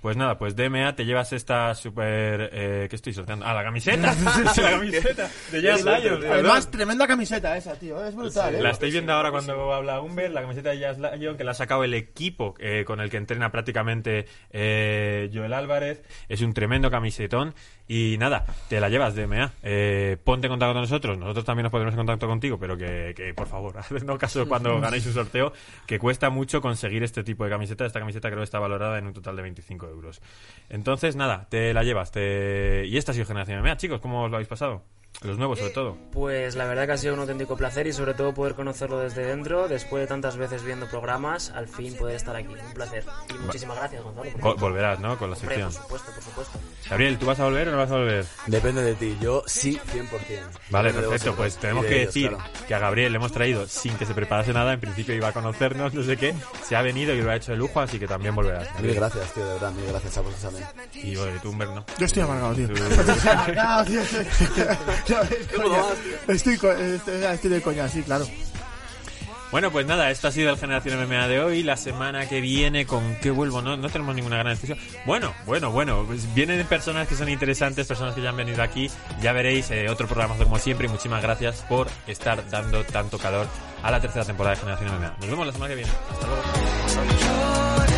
S2: Pues nada, pues DMA, te llevas esta super... Eh, ¿Qué estoy sorteando? Ah, la camiseta. La camiseta de Jazz Lions.
S3: Además, tremenda camiseta esa, tío. Es brutal, ¿eh?
S2: La estáis viendo ahora cuando habla Humber, la camiseta de Jazz Lion, que la ha sacado el equipo eh, con el que entrena prácticamente eh, Joel Álvarez. Es un tremendo camisetón. Y nada, te la llevas, DMA. Eh, ponte en contacto con nosotros. Nosotros también nos pondremos en contacto contigo, pero que, que, por favor, hacednos caso cuando ganéis un sorteo, que cuesta mucho conseguir este tipo de camiseta. Esta camiseta creo que está valorada en un total de 25 euros. Entonces, nada, te la llevas. Te... Y esta ha sido Generación MMA, chicos. ¿Cómo os lo habéis pasado? Los nuevos, sobre todo.
S4: Pues la verdad que ha sido un auténtico placer y sobre todo poder conocerlo desde dentro, después de tantas veces viendo programas, al fin poder estar aquí. Un placer. Y muchísimas gracias, Gonzalo.
S2: volverás, ¿no? Con la
S4: Hombre,
S2: sección.
S4: por supuesto, por supuesto.
S2: Gabriel, ¿tú vas a volver o no vas a volver?
S5: Depende de ti. Yo sí, 100%.
S2: Vale,
S5: Depende de
S2: perfecto. Pues tenemos
S5: de
S2: que
S5: ellos,
S2: decir
S5: claro.
S2: que a Gabriel le hemos traído sin que se preparase nada. En principio iba a conocernos, no sé qué. Se ha venido y lo ha hecho de lujo, así que también volverás.
S5: Mil gracias, tío, de verdad. Mil gracias a vosotros también.
S2: Y bueno, tú, Humber, no.
S3: Yo estoy amargado, tío. Estoy amargado, tío. Estoy de coña, sí, claro.
S2: Bueno, pues nada, esto ha sido el Generación MMA de hoy. La semana que viene, ¿con qué vuelvo? No, no tenemos ninguna gran decisión. Bueno, bueno, bueno. Pues vienen personas que son interesantes, personas que ya han venido aquí. Ya veréis eh, otro programa como siempre. Y muchísimas gracias por estar dando tanto calor a la tercera temporada de Generación MMA. Nos vemos la semana que viene. Hasta luego.